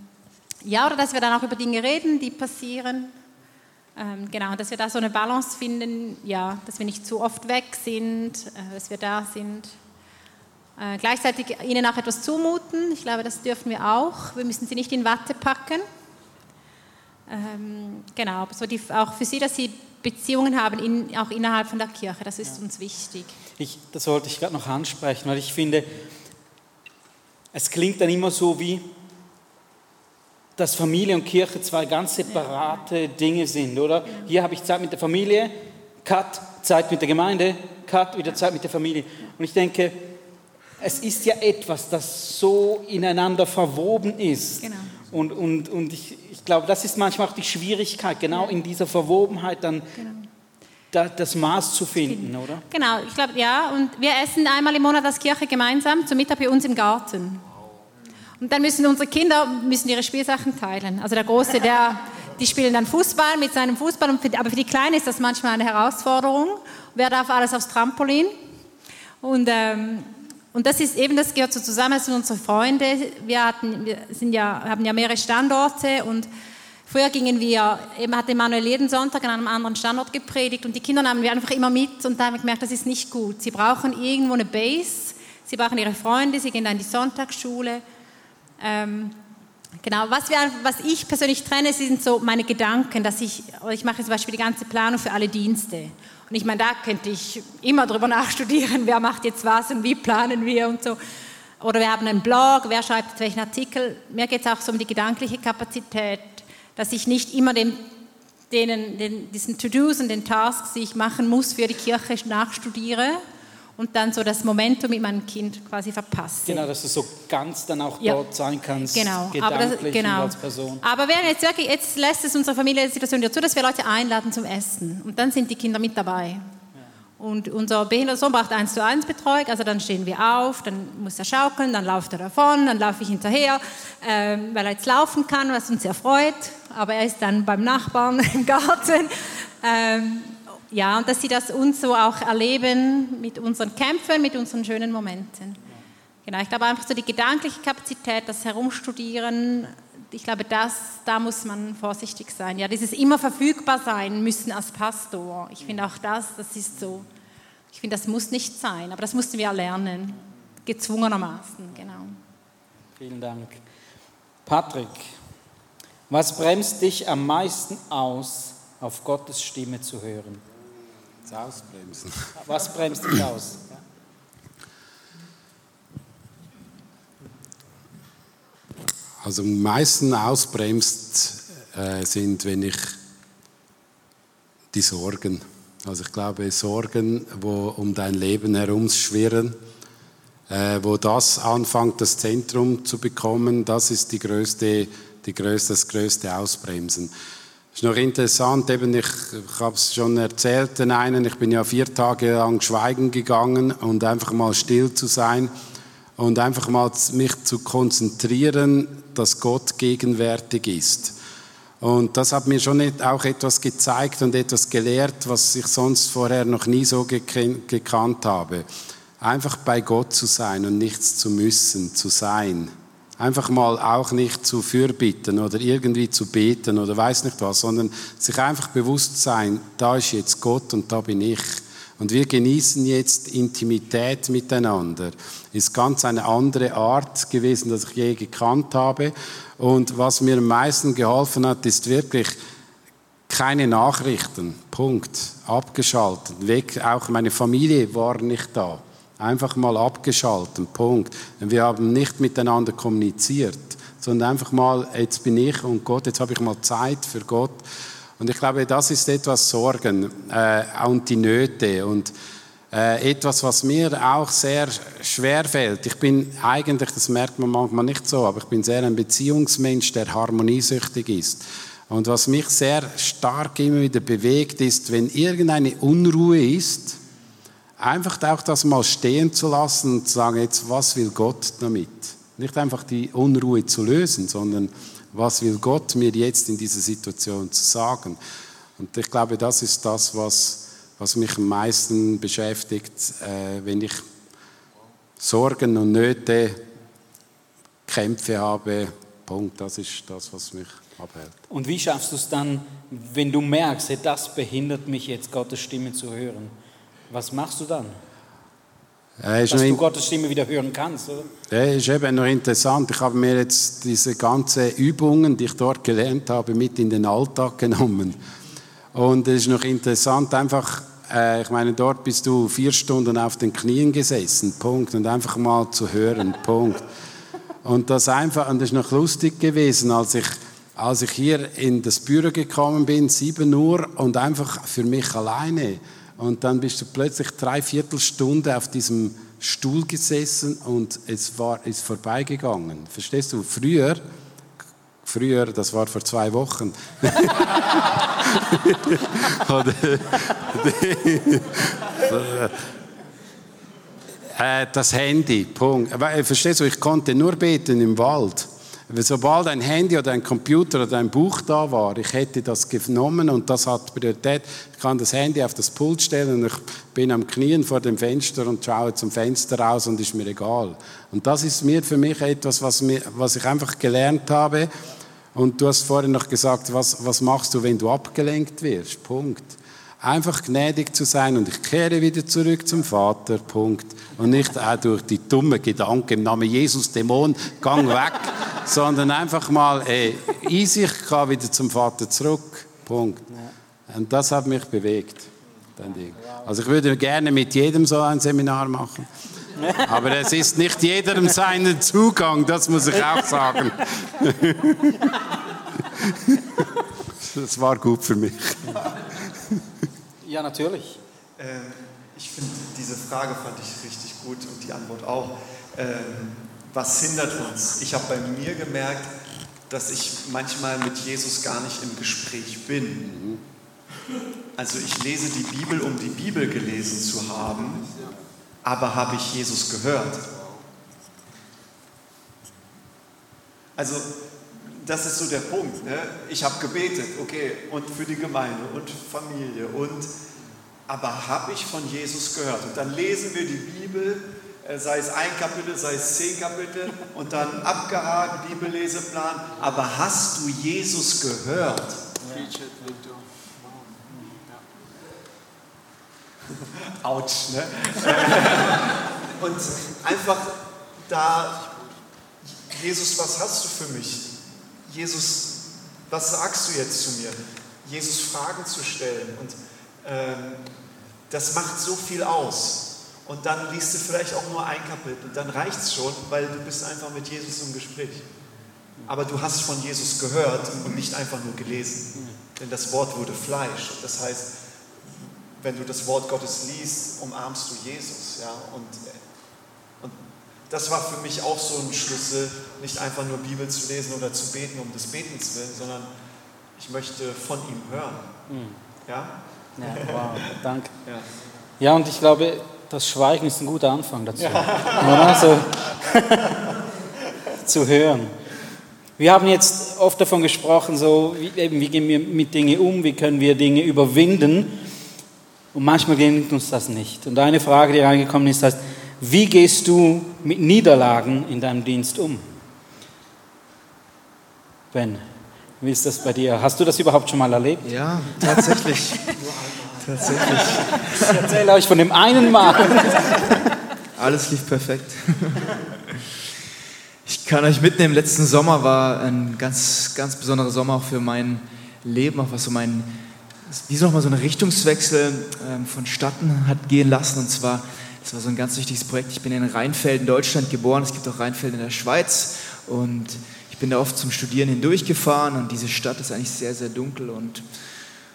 ja, oder dass wir dann auch über Dinge reden, die passieren. Ähm, genau, dass wir da so eine Balance finden, ja, dass wir nicht zu oft weg sind, äh, dass wir da sind. Äh, gleichzeitig ihnen auch etwas zumuten. Ich glaube, das dürfen wir auch. Wir müssen sie nicht in Watte packen. Ähm, genau, so die, auch für sie, dass sie Beziehungen haben, in, auch innerhalb von der Kirche. Das ist ja. uns wichtig. Ich, das wollte ich gerade noch ansprechen, weil ich finde, es klingt dann immer so wie, dass Familie und Kirche zwei ganz separate Dinge sind, oder? Hier habe ich Zeit mit der Familie, Cut, Zeit mit der Gemeinde, Cut, wieder Zeit mit der Familie. Und ich denke, es ist ja etwas, das so ineinander verwoben ist. Genau. Und, und, und ich, ich glaube, das ist manchmal auch die Schwierigkeit, genau ja. in dieser Verwobenheit dann genau. da, das Maß zu finden, oder? Genau, ich glaube, ja. Und wir essen einmal im Monat als Kirche gemeinsam, zum Mittag bei uns im Garten. Und dann müssen unsere Kinder müssen ihre Spielsachen teilen. Also der Große, der, die spielen dann Fußball mit seinem Fußball, aber für die Kleinen ist das manchmal eine Herausforderung. Wer darf alles aufs Trampolin? Und, ähm, und das ist eben, das gehört so zusammen, das sind unsere Freunde. Wir, hatten, wir sind ja, haben ja mehrere Standorte und früher gingen wir, eben hat Emanuel jeden Sonntag an einem anderen Standort gepredigt und die Kinder nahmen wir einfach immer mit und da haben wir gemerkt, das ist nicht gut. Sie brauchen irgendwo eine Base, sie brauchen ihre Freunde, sie gehen dann in die Sonntagsschule ähm, genau, was, wir, was ich persönlich trenne, sind so meine Gedanken, dass ich, ich mache zum Beispiel die ganze Planung für alle Dienste. Und ich meine, da könnte ich immer drüber (laughs) nachstudieren, wer macht jetzt was und wie planen wir und so. Oder wir haben einen Blog, wer schreibt jetzt welchen Artikel. Mir geht es auch so um die gedankliche Kapazität, dass ich nicht immer den, denen, den, diesen To-Dos und den Tasks, die ich machen muss für die Kirche, nachstudiere, und dann so das Momentum mit meinem Kind quasi verpasse. Genau, dass du so ganz dann auch ja. dort sein kannst, genau. Aber das, genau. als Person. Aber wir jetzt wirklich, jetzt lässt es unsere Familiensituation dazu, dass wir Leute einladen zum Essen und dann sind die Kinder mit dabei. Und unser behinderter Sohn braucht eins zu eins Betreuung, also dann stehen wir auf, dann muss er schaukeln, dann läuft er davon, dann laufe ich hinterher, ähm, weil er jetzt laufen kann, was uns sehr freut. Aber er ist dann beim Nachbarn (laughs) im Garten. Ähm, ja, und dass sie das uns so auch erleben mit unseren Kämpfen, mit unseren schönen Momenten. Genau, ich glaube einfach so die gedankliche Kapazität, das Herumstudieren, ich glaube, das, da muss man vorsichtig sein. Ja, dieses immer verfügbar sein müssen als Pastor. Ich finde auch das, das ist so, ich finde, das muss nicht sein, aber das mussten wir lernen, gezwungenermaßen, genau. Vielen Dank. Patrick, was bremst dich am meisten aus, auf Gottes Stimme zu hören? Das Ausbremsen. Was bremst dich aus? Also am meisten ausbremst äh, sind, wenn ich die Sorgen, also ich glaube Sorgen, wo um dein Leben herum schwirren, äh, wo das anfängt, das Zentrum zu bekommen, das ist die größte, die größte, das größte Ausbremsen. Ist noch interessant, eben ich, ich habe es schon erzählt, den einen, ich bin ja vier Tage lang schweigen gegangen und einfach mal still zu sein und einfach mal mich zu konzentrieren, dass Gott gegenwärtig ist. Und das hat mir schon auch etwas gezeigt und etwas gelehrt, was ich sonst vorher noch nie so gekannt habe. Einfach bei Gott zu sein und nichts zu müssen, zu sein. Einfach mal auch nicht zu fürbitten oder irgendwie zu beten oder weiß nicht was, sondern sich einfach bewusst sein, da ist jetzt Gott und da bin ich. Und wir genießen jetzt Intimität miteinander. Ist ganz eine andere Art gewesen, dass ich je gekannt habe. Und was mir am meisten geholfen hat, ist wirklich keine Nachrichten. Punkt. Abgeschaltet. Weg. Auch meine Familie war nicht da. Einfach mal abgeschaltet. Punkt. Wir haben nicht miteinander kommuniziert, sondern einfach mal, jetzt bin ich und Gott, jetzt habe ich mal Zeit für Gott. Und ich glaube, das ist etwas Sorgen äh, und die Nöte und äh, etwas, was mir auch sehr schwer fällt. Ich bin eigentlich, das merkt man manchmal nicht so, aber ich bin sehr ein Beziehungsmensch, der harmoniesüchtig ist. Und was mich sehr stark immer wieder bewegt, ist, wenn irgendeine Unruhe ist, einfach auch das mal stehen zu lassen und zu sagen, jetzt, was will Gott damit? Nicht einfach die Unruhe zu lösen, sondern was will Gott mir jetzt in dieser Situation zu sagen? Und ich glaube, das ist das, was, was mich am meisten beschäftigt, äh, wenn ich Sorgen und Nöte, Kämpfe habe. Punkt, das ist das, was mich abhält. Und wie schaffst du es dann, wenn du merkst, hey, das behindert mich jetzt, Gottes Stimme zu hören? Was machst du dann? Ja, Dass du Gottes Stimme wieder hören kannst, oder? Ja, ist eben noch interessant. Ich habe mir jetzt diese ganzen Übungen, die ich dort gelernt habe, mit in den Alltag genommen. Und es ist noch interessant, einfach, äh, ich meine, dort bist du vier Stunden auf den Knien gesessen, Punkt, und einfach mal zu hören, (laughs) Punkt. Und das einfach, und das ist noch lustig gewesen, als ich, als ich hier in das Büro gekommen bin, 7 Uhr, und einfach für mich alleine, und dann bist du plötzlich drei Viertelstunde auf diesem Stuhl gesessen und es war, ist vorbeigegangen. Verstehst du? Früher, früher, das war vor zwei Wochen, (laughs) äh, das Handy, Punkt. Verstehst du, ich konnte nur beten im Wald. Sobald ein Handy oder ein Computer oder ein Buch da war, ich hätte das genommen und das hat Priorität. Ich kann das Handy auf das Pult stellen und ich bin am Knien vor dem Fenster und schaue zum Fenster raus und ist mir egal. Und das ist mir für mich etwas, was, mir, was ich einfach gelernt habe. Und du hast vorhin noch gesagt, was, was machst du, wenn du abgelenkt wirst? Punkt einfach gnädig zu sein und ich kehre wieder zurück zum Vater, Punkt. Und nicht auch durch die dummen Gedanken im Namen Jesus, Dämon, gang weg, (laughs) sondern einfach mal, ey, easy, ich gehe wieder zum Vater zurück, Punkt. Und das hat mich bewegt. Also ich würde gerne mit jedem so ein Seminar machen. Aber es ist nicht jedem seinen Zugang, das muss ich auch sagen. (laughs) Das war gut für mich. Ja, natürlich. Ähm, ich finde, diese Frage fand ich richtig gut und die Antwort auch. Ähm, was hindert uns? Ich habe bei mir gemerkt, dass ich manchmal mit Jesus gar nicht im Gespräch bin. Also ich lese die Bibel, um die Bibel gelesen zu haben, aber habe ich Jesus gehört? Also das ist so der Punkt. Ne? Ich habe gebetet, okay, und für die Gemeinde und Familie und aber habe ich von Jesus gehört? Und dann lesen wir die Bibel, äh, sei es ein Kapitel, sei es zehn Kapitel und dann abgehakt, Bibelleseplan. Aber hast du Jesus gehört? (laughs) Autsch, ne? und einfach da, Jesus, was hast du für mich? Jesus, was sagst du jetzt zu mir? Jesus Fragen zu stellen. Und ähm, das macht so viel aus. Und dann liest du vielleicht auch nur ein Kapitel. Dann reicht es schon, weil du bist einfach mit Jesus im Gespräch. Aber du hast von Jesus gehört und nicht einfach nur gelesen. Denn das Wort wurde Fleisch. Das heißt, wenn du das Wort Gottes liest, umarmst du Jesus. Ja? Und das war für mich auch so ein Schlüssel, nicht einfach nur Bibel zu lesen oder zu beten um des Betens willen, sondern ich möchte von ihm hören. Mhm. Ja? Ja, wow, (laughs) danke. Ja. ja, und ich glaube, das Schweigen ist ein guter Anfang dazu. Ja. Also, (laughs) zu hören. Wir haben jetzt oft davon gesprochen, so wie, wie gehen wir mit Dingen um, wie können wir Dinge überwinden. Und manchmal gelingt uns das nicht. Und eine Frage, die reingekommen ist, heißt, wie gehst du mit Niederlagen in deinem Dienst um? Ben, wie ist das bei dir? Hast du das überhaupt schon mal erlebt? Ja, tatsächlich. (laughs) tatsächlich. Ich erzähle euch von dem einen Mal. (laughs) Alles lief perfekt. Ich kann euch mitnehmen, letzten Sommer war ein ganz, ganz besonderer Sommer auch für mein Leben, auch was so mein, wie so nochmal so ein Richtungswechsel ähm, vonstatten hat gehen lassen. Und zwar, das war so ein ganz wichtiges Projekt. Ich bin in Rheinfeld in Deutschland geboren, es gibt auch Rheinfeld in der Schweiz. Und ich bin da oft zum Studieren hindurchgefahren und diese Stadt ist eigentlich sehr, sehr dunkel und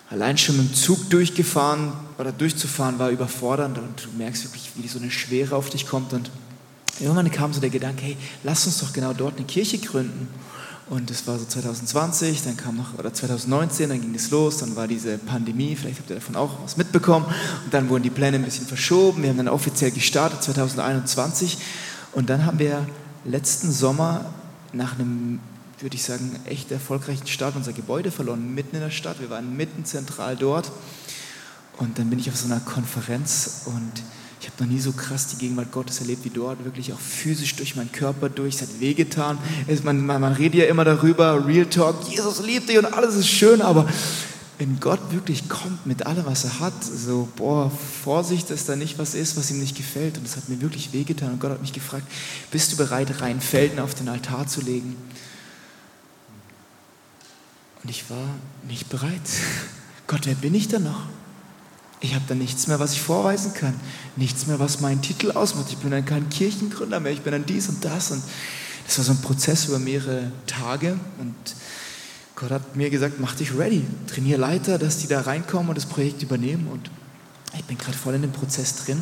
allein schon mit dem Zug durchgefahren oder durchzufahren war überfordernd und du merkst wirklich, wie so eine Schwere auf dich kommt und irgendwann kam so der Gedanke, hey, lass uns doch genau dort eine Kirche gründen. Und das war so 2020, dann kam noch, oder 2019, dann ging es los, dann war diese Pandemie, vielleicht habt ihr davon auch was mitbekommen. Und dann wurden die Pläne ein bisschen verschoben. Wir haben dann offiziell gestartet 2021. Und dann haben wir letzten Sommer nach einem, würde ich sagen, echt erfolgreichen Start unser Gebäude verloren, mitten in der Stadt. Wir waren mitten zentral dort. Und dann bin ich auf so einer Konferenz und noch nie so krass die Gegenwart Gottes erlebt wie dort, wirklich auch physisch durch meinen Körper durch. Es hat wehgetan. Man, man, man redet ja immer darüber, Real Talk, Jesus liebt dich und alles ist schön, aber wenn Gott wirklich kommt mit allem, was er hat, so, boah, Vorsicht, dass da nicht was ist, was ihm nicht gefällt. Und das hat mir wirklich wehgetan. Und Gott hat mich gefragt, bist du bereit, rein Felden auf den Altar zu legen? Und ich war nicht bereit. (laughs) Gott, wer bin ich denn noch? Ich habe dann nichts mehr, was ich vorweisen kann. Nichts mehr, was meinen Titel ausmacht. Ich bin dann kein Kirchengründer mehr. Ich bin dann dies und das. Und das war so ein Prozess über mehrere Tage. Und Gott hat mir gesagt, mach dich ready, trainier Leiter, dass die da reinkommen und das Projekt übernehmen. Und ich bin gerade voll in dem Prozess drin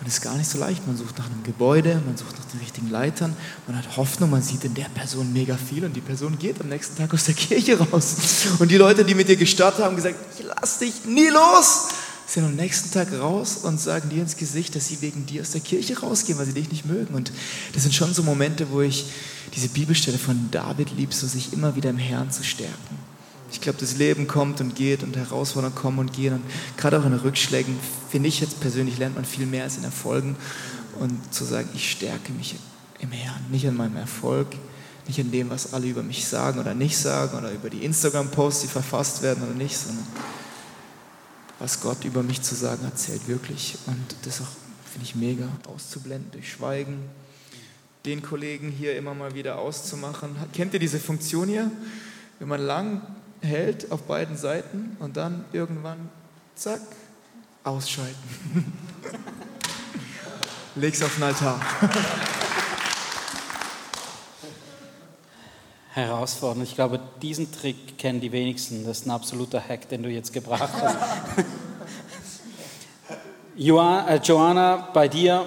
und es ist gar nicht so leicht. Man sucht nach einem Gebäude, man sucht nach den richtigen Leitern, man hat Hoffnung, man sieht in der Person mega viel und die Person geht am nächsten Tag aus der Kirche raus. Und die Leute, die mit dir gestartet haben, haben gesagt, ich lass dich nie los, sind am nächsten Tag raus und sagen dir ins Gesicht, dass sie wegen dir aus der Kirche rausgehen, weil sie dich nicht mögen. Und das sind schon so Momente, wo ich diese Bibelstelle von David liebe, so sich immer wieder im Herrn zu stärken. Ich glaube, das Leben kommt und geht und Herausforderungen kommen und gehen. Und gerade auch in Rückschlägen, finde ich jetzt persönlich, lernt man viel mehr als in Erfolgen. Und zu sagen, ich stärke mich im Herrn, nicht an meinem Erfolg, nicht an dem, was alle über mich sagen oder nicht sagen oder über die Instagram-Posts, die verfasst werden oder nicht, sondern was Gott über mich zu sagen hat, zählt wirklich. Und das finde ich, mega auszublenden durch Schweigen, den Kollegen hier immer mal wieder auszumachen. Kennt ihr diese Funktion hier? Wenn man lang hält auf beiden Seiten und dann irgendwann, zack, ausschalten. (laughs) Leg's auf den Altar. Herausfordernd. Ich glaube, diesen Trick kennen die wenigsten. Das ist ein absoluter Hack, den du jetzt gebracht hast. (laughs) Äh, Joanna, bei dir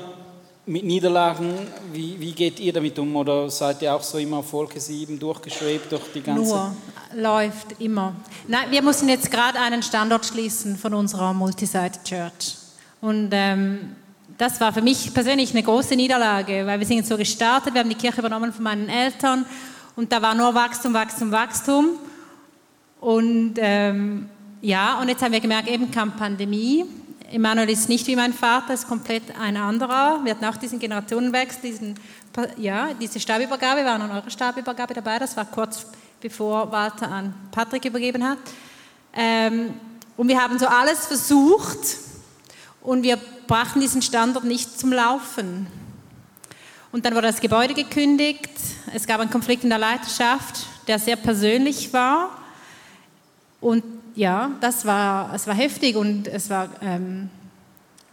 mit Niederlagen, wie, wie, geht ihr damit um? Oder seid ihr auch so immer auf Wolke 7 durchgeschwebt durch die ganze... Nur, läuft immer. Nein, wir mussten jetzt gerade einen Standort schließen von unserer Multisite Church. Und ähm, das war für mich persönlich eine große Niederlage, weil wir sind jetzt so gestartet, wir haben die Kirche übernommen von meinen Eltern und da war nur Wachstum, Wachstum, Wachstum. Und ähm, ja, und jetzt haben wir gemerkt, eben kam Pandemie. Emanuel ist nicht wie mein Vater, ist komplett ein anderer. Wir hatten auch diesen Generationenwechsel, diesen, ja, diese Stabübergabe, wir waren an eurer Stabübergabe dabei, das war kurz bevor Walter an Patrick übergeben hat. Ähm, und wir haben so alles versucht und wir brachten diesen Standort nicht zum Laufen. Und dann wurde das Gebäude gekündigt. Es gab einen Konflikt in der Leiterschaft, der sehr persönlich war. Und ja, das war, es war heftig und es war ähm,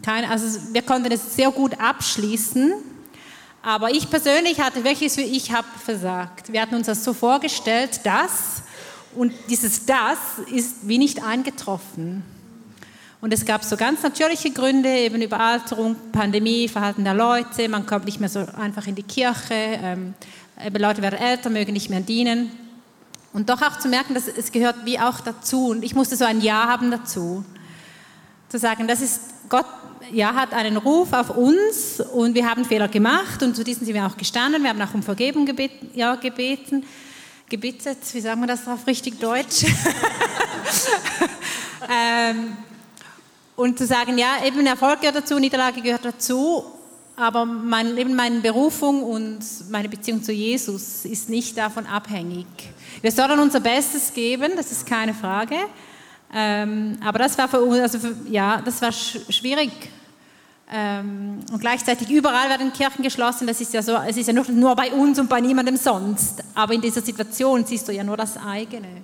kein, also wir konnten es sehr gut abschließen. Aber ich persönlich hatte wirklich so, ich habe versagt. Wir hatten uns das so vorgestellt, das und dieses das ist wie nicht eingetroffen. Und es gab so ganz natürliche Gründe, eben Überalterung, Pandemie, Verhalten der Leute, man kommt nicht mehr so einfach in die Kirche, ähm, Leute werden älter, mögen nicht mehr dienen. Und doch auch zu merken, dass es gehört wie auch dazu. Und ich musste so ein Ja haben dazu. Zu sagen, das ist, Gott ja, hat einen Ruf auf uns und wir haben Fehler gemacht und zu diesen sind wir auch gestanden. Wir haben auch um Vergebung gebeten, ja, gebeten gebittet, wie sagen wir das auf richtig Deutsch? (laughs) ähm, und zu sagen, ja, eben Erfolg gehört dazu, Niederlage gehört dazu, aber mein, eben meine Berufung und meine Beziehung zu Jesus ist nicht davon abhängig. Wir sollen unser Bestes geben, das ist keine Frage. Ähm, aber das war für also für, ja, das war sch schwierig. Ähm, und gleichzeitig überall werden Kirchen geschlossen. Das ist ja so, es ist ja nur, nur bei uns und bei niemandem sonst. Aber in dieser Situation siehst du ja nur das eigene.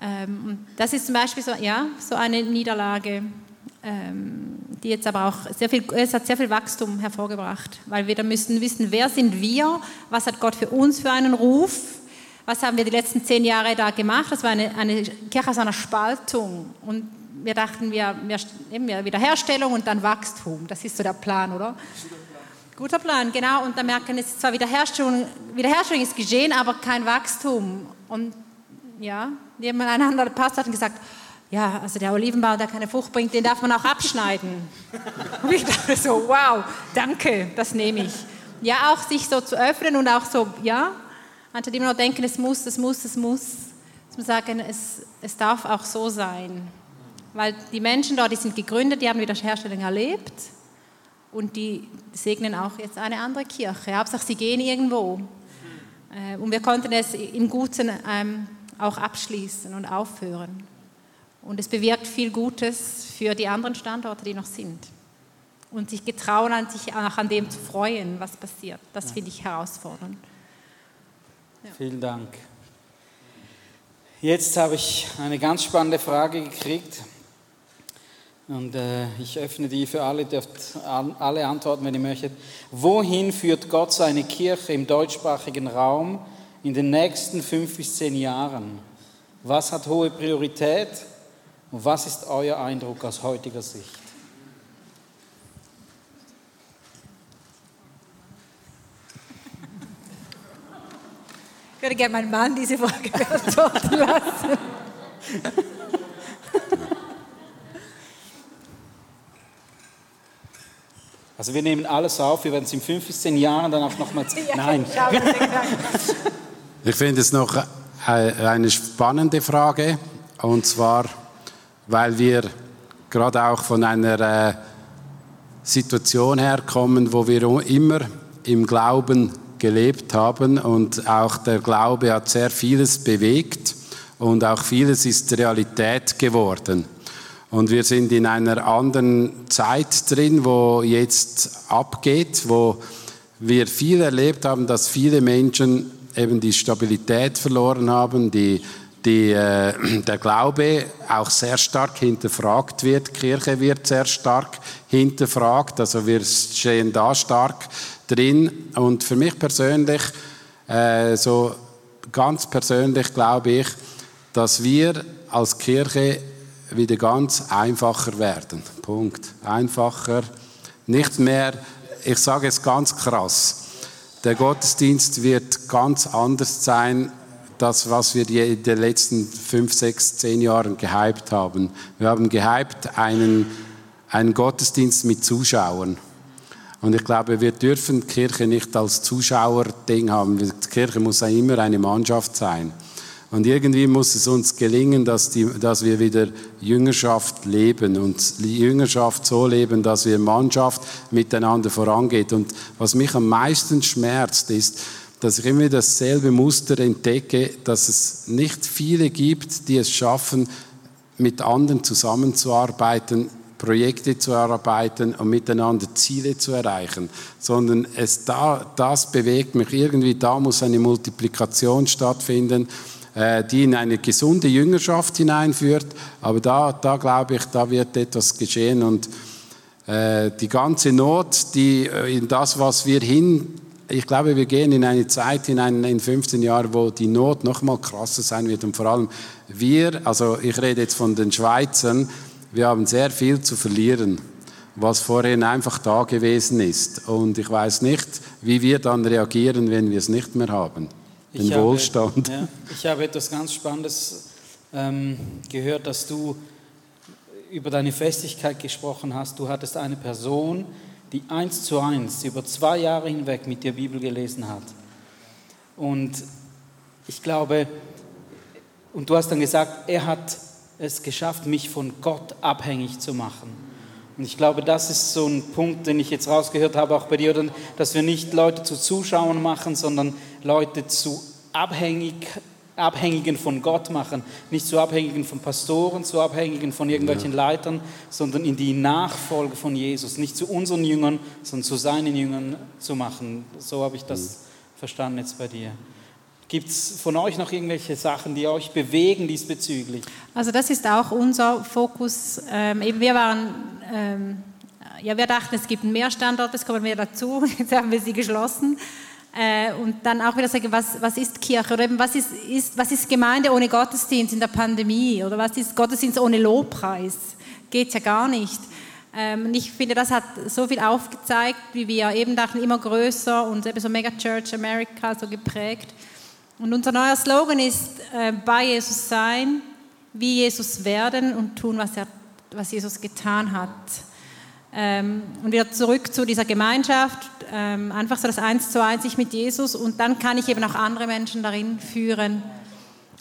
Ähm, das ist zum Beispiel so, ja, so eine Niederlage, ähm, die jetzt aber auch sehr viel, es hat sehr viel Wachstum hervorgebracht, weil wir da müssen wissen, wer sind wir, was hat Gott für uns für einen Ruf, was haben wir die letzten zehn Jahre da gemacht. Das war eine, eine Kirche aus einer Spaltung und wir dachten, wir, wir, eben Wiederherstellung und dann Wachstum. Das ist so der Plan, oder? Guter Plan, genau. Und dann merken, es ist zwar Wiederherstellung, Wiederherstellung ist geschehen, aber kein Wachstum. Und ja, jemand, ein Pastor hat gesagt, ja, also der Olivenbaum, der keine Frucht bringt, den darf man auch abschneiden. (laughs) Und ich dachte so, wow, danke, das nehme ich. Ja, auch sich so zu öffnen und auch so, ja, anstatt immer noch denken, es muss, es muss, es muss, dass man sagen, es, es darf auch so sein. Weil die Menschen dort, die sind gegründet, die haben Wiederherstellung erlebt und die segnen auch jetzt eine andere Kirche. Hauptsache, sie gehen irgendwo. Äh, und wir konnten es im Guten ähm, auch abschließen und aufhören. Und es bewirkt viel Gutes für die anderen Standorte, die noch sind. Und sich getrauen, an sich auch an dem zu freuen, was passiert. Das finde ich herausfordernd. Ja. Vielen Dank. Jetzt habe ich eine ganz spannende Frage gekriegt. Und äh, ich öffne die für alle, dürft alle antworten, wenn ihr möchtet. Wohin führt Gott seine Kirche im deutschsprachigen Raum in den nächsten fünf bis zehn Jahren? Was hat hohe Priorität und was ist euer Eindruck aus heutiger Sicht? Ich würde gerne meinen Mann diese Frage beantworten lassen. Also wir nehmen alles auf, wir werden es in fünf bis zehn Jahren dann auch nochmal... (laughs) Ja, Nein. Ich finde es noch eine spannende Frage und zwar, weil wir gerade auch von einer äh, Situation herkommen, wo wir immer im Glauben gelebt haben und auch der Glaube hat sehr vieles bewegt und auch vieles ist Realität geworden. Und wir sind in einer anderen Zeit drin, wo jetzt abgeht, wo wir viel erlebt haben, dass viele Menschen eben die Stabilität verloren haben, die, die, äh, der Glaube auch sehr stark hinterfragt wird, Kirche wird sehr stark hinterfragt, also wir stehen da stark drin. Und für mich persönlich, äh, so ganz persönlich glaube ich, dass wir als Kirche wieder ganz einfacher werden. Punkt. Einfacher. Nicht mehr, ich sage es ganz krass, der Gottesdienst wird ganz anders sein, das, was wir in den letzten fünf, sechs, zehn Jahren gehypt haben. Wir haben gehypt einen, einen Gottesdienst mit Zuschauern. Und ich glaube, wir dürfen Kirche nicht als Zuschauerding haben. Die Kirche muss immer eine Mannschaft sein. Und irgendwie muss es uns gelingen, dass, die, dass wir wieder Jüngerschaft leben und die Jüngerschaft so leben, dass wir Mannschaft miteinander vorangeht. Und was mich am meisten schmerzt, ist, dass ich immer dasselbe Muster entdecke, dass es nicht viele gibt, die es schaffen, mit anderen zusammenzuarbeiten, Projekte zu erarbeiten und miteinander Ziele zu erreichen, sondern es da, das bewegt mich. Irgendwie, da muss eine Multiplikation stattfinden die in eine gesunde Jüngerschaft hineinführt. Aber da, da glaube ich, da wird etwas geschehen und äh, die ganze Not, die äh, in das, was wir hin, ich glaube, wir gehen in eine Zeit hinein in 15 Jahren, wo die Not noch mal krasser sein wird und vor allem wir, also ich rede jetzt von den Schweizern, wir haben sehr viel zu verlieren was vorhin einfach da gewesen ist. Und ich weiß nicht, wie wir dann reagieren, wenn wir es nicht mehr haben den ich Wohlstand. Habe, ja, ich habe etwas ganz Spannendes ähm, gehört, dass du über deine Festigkeit gesprochen hast. Du hattest eine Person, die eins zu eins über zwei Jahre hinweg mit dir Bibel gelesen hat. Und Ich glaube, und du hast dann gesagt, er hat es geschafft, mich von Gott abhängig zu machen. Und ich glaube, das ist so ein Punkt, den ich jetzt rausgehört habe, auch bei dir, dass wir nicht Leute zu Zuschauern machen, sondern Leute zu abhängig, Abhängigen von Gott machen. Nicht zu Abhängigen von Pastoren, zu Abhängigen von irgendwelchen ja. Leitern, sondern in die Nachfolge von Jesus. Nicht zu unseren Jüngern, sondern zu seinen Jüngern zu machen. So habe ich das mhm. verstanden jetzt bei dir. Gibt es von euch noch irgendwelche Sachen, die euch bewegen diesbezüglich? Also das ist auch unser Fokus. Ähm, eben wir waren, ähm, ja, wir dachten, es gibt mehr Standorte, es kommen mehr dazu. (laughs) Jetzt haben wir sie geschlossen. Äh, und dann auch wieder sagen, was, was ist Kirche oder eben was ist, ist, was ist Gemeinde ohne Gottesdienst in der Pandemie oder was ist Gottesdienst ohne Lobpreis? Geht ja gar nicht. Ähm, und ich finde, das hat so viel aufgezeigt, wie wir eben dachten, immer größer und eben so Mega Church America so geprägt. Und unser neuer Slogan ist, äh, bei Jesus sein, wie Jesus werden und tun, was, er, was Jesus getan hat. Ähm, und wieder zurück zu dieser Gemeinschaft, ähm, einfach so das Eins zu Eins ich mit Jesus und dann kann ich eben auch andere Menschen darin führen.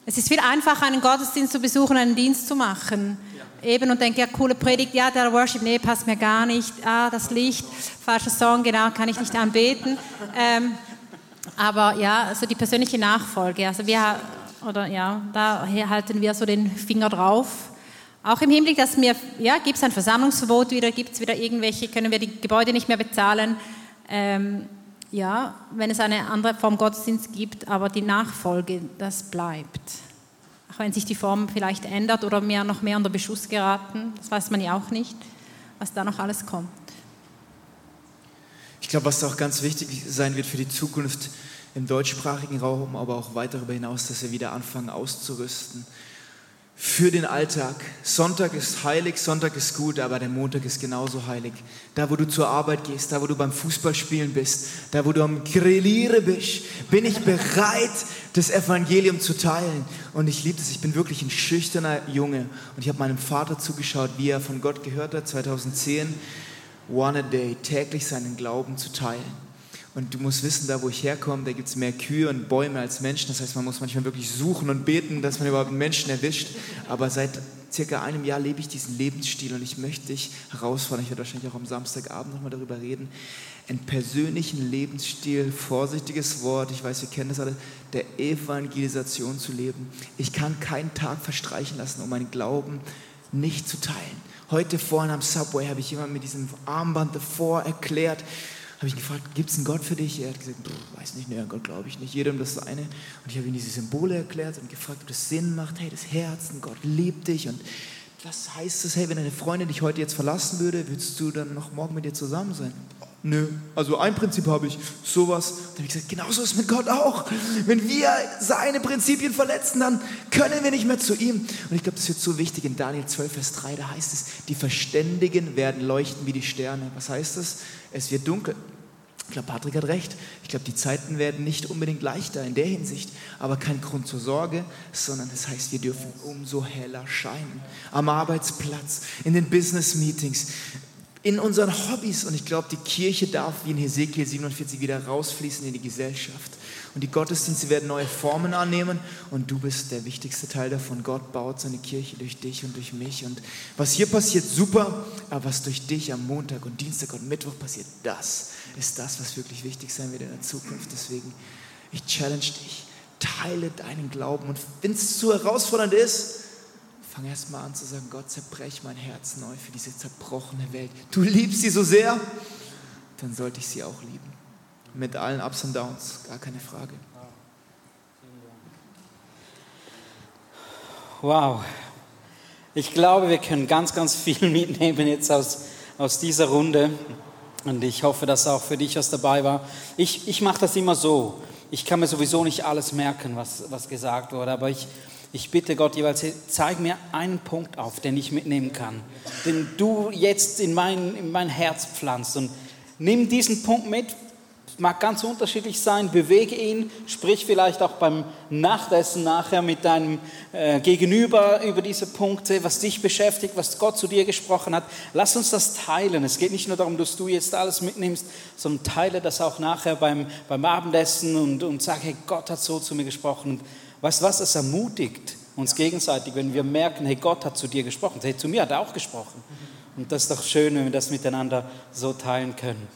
Es ist viel einfacher, einen Gottesdienst zu besuchen, einen Dienst zu machen. Ja. Eben und denke, ja, coole Predigt, ja, der Worship, nee, passt mir gar nicht. Ah, das Licht, falscher Song, genau, kann ich nicht anbeten. (laughs) Ähm, aber ja, also die persönliche Nachfolge, also wir, oder ja, da halten wir so den Finger drauf. Auch im Hinblick, dass mir, ja, gibt es ein Versammlungsverbot wieder, gibt es wieder irgendwelche, können wir die Gebäude nicht mehr bezahlen. Ähm, ja, wenn es eine andere Form Gottesdienst gibt, aber die Nachfolge, das bleibt. Auch wenn sich die Form vielleicht ändert oder mehr, noch mehr unter Beschuss geraten, das weiß man ja auch nicht, was da noch alles kommt. Ich glaube, was auch ganz wichtig sein wird für die Zukunft im deutschsprachigen Raum, aber auch weit darüber hinaus, dass wir wieder anfangen auszurüsten für den Alltag. Sonntag ist heilig, Sonntag ist gut, aber der Montag ist genauso heilig. Da, wo du zur Arbeit gehst, da, wo du beim Fußballspielen bist, da, wo du am Grilliere bist, bin ich bereit, das Evangelium zu teilen. Und ich liebe es. Ich bin wirklich ein schüchterner Junge. Und ich habe meinem Vater zugeschaut, wie er von Gott gehört hat, 2010 one a day, täglich seinen Glauben zu teilen. Und du musst wissen, da wo ich herkomme, da gibt es mehr Kühe und Bäume als Menschen. Das heißt, man muss manchmal wirklich suchen und beten, dass man überhaupt Menschen erwischt. Aber seit circa einem Jahr lebe ich diesen Lebensstil und ich möchte dich herausfordern. Ich werde wahrscheinlich auch am Samstagabend nochmal darüber reden. Einen persönlichen Lebensstil, vorsichtiges Wort, ich weiß, wir kennen das alle, der Evangelisation zu leben. Ich kann keinen Tag verstreichen lassen, um meinen Glauben nicht zu teilen. Heute vorhin am Subway habe ich jemand mit diesem Armband davor erklärt, habe ich ihn gefragt, gibt es einen Gott für dich? Er hat gesagt, weiß nicht, nee, Gott glaube ich nicht, jedem das seine. Und ich habe ihm diese Symbole erklärt und gefragt, ob das Sinn macht, hey, das Herz, Gott liebt dich und was heißt es, hey, wenn deine Freundin dich heute jetzt verlassen würde, würdest du dann noch morgen mit dir zusammen sein? Nö, also ein Prinzip habe ich, sowas. Da habe ich gesagt, genauso ist es mit Gott auch. Wenn wir seine Prinzipien verletzen, dann können wir nicht mehr zu ihm. Und ich glaube, das wird so wichtig in Daniel 12, Vers 3, da heißt es, die Verständigen werden leuchten wie die Sterne. Was heißt das? Es wird dunkel. Ich glaube, Patrick hat recht. Ich glaube, die Zeiten werden nicht unbedingt leichter in der Hinsicht, aber kein Grund zur Sorge, sondern das heißt, wir dürfen umso heller scheinen. Am Arbeitsplatz, in den Business-Meetings, in unseren Hobbys. Und ich glaube, die Kirche darf wie in Hesekiel 47 wieder rausfließen in die Gesellschaft. Und die Gottesdienste werden neue Formen annehmen und du bist der wichtigste Teil davon. Gott baut seine Kirche durch dich und durch mich. Und was hier passiert, super, aber was durch dich am Montag und Dienstag und Mittwoch passiert, das ist das, was wirklich wichtig sein wird in der Zukunft. Deswegen, ich challenge dich, teile deinen Glauben. Und wenn es zu herausfordernd ist, Fang erst mal an zu sagen, Gott, zerbrech mein Herz neu für diese zerbrochene Welt. Du liebst sie so sehr, dann sollte ich sie auch lieben. Mit allen Ups und Downs, gar keine Frage. Wow. Ich glaube, wir können ganz, ganz viel (laughs) mitnehmen jetzt aus, aus dieser Runde. Und ich hoffe, dass auch für dich was dabei war. Ich, ich mache das immer so. Ich kann mir sowieso nicht alles merken, was, was gesagt wurde, aber ich, ich bitte Gott jeweils, zeig mir einen Punkt auf, den ich mitnehmen kann, den du jetzt in mein, in mein Herz pflanzt. Und nimm diesen Punkt mit, mag ganz unterschiedlich sein. Bewege ihn, sprich vielleicht auch beim Nachtessen nachher mit deinem äh, Gegenüber über diese Punkte, was dich beschäftigt, was Gott zu dir gesprochen hat. Lass uns das teilen. Es geht nicht nur darum, dass du jetzt alles mitnimmst, sondern teile das auch nachher beim, beim Abendessen und, und sage, hey, Gott hat so zu mir gesprochen. Und weißt du was, es ermutigt uns gegenseitig, wenn wir merken, hey, Gott hat zu dir gesprochen. Hey, zu mir hat er auch gesprochen. Und das ist doch schön, wenn wir das miteinander so teilen können.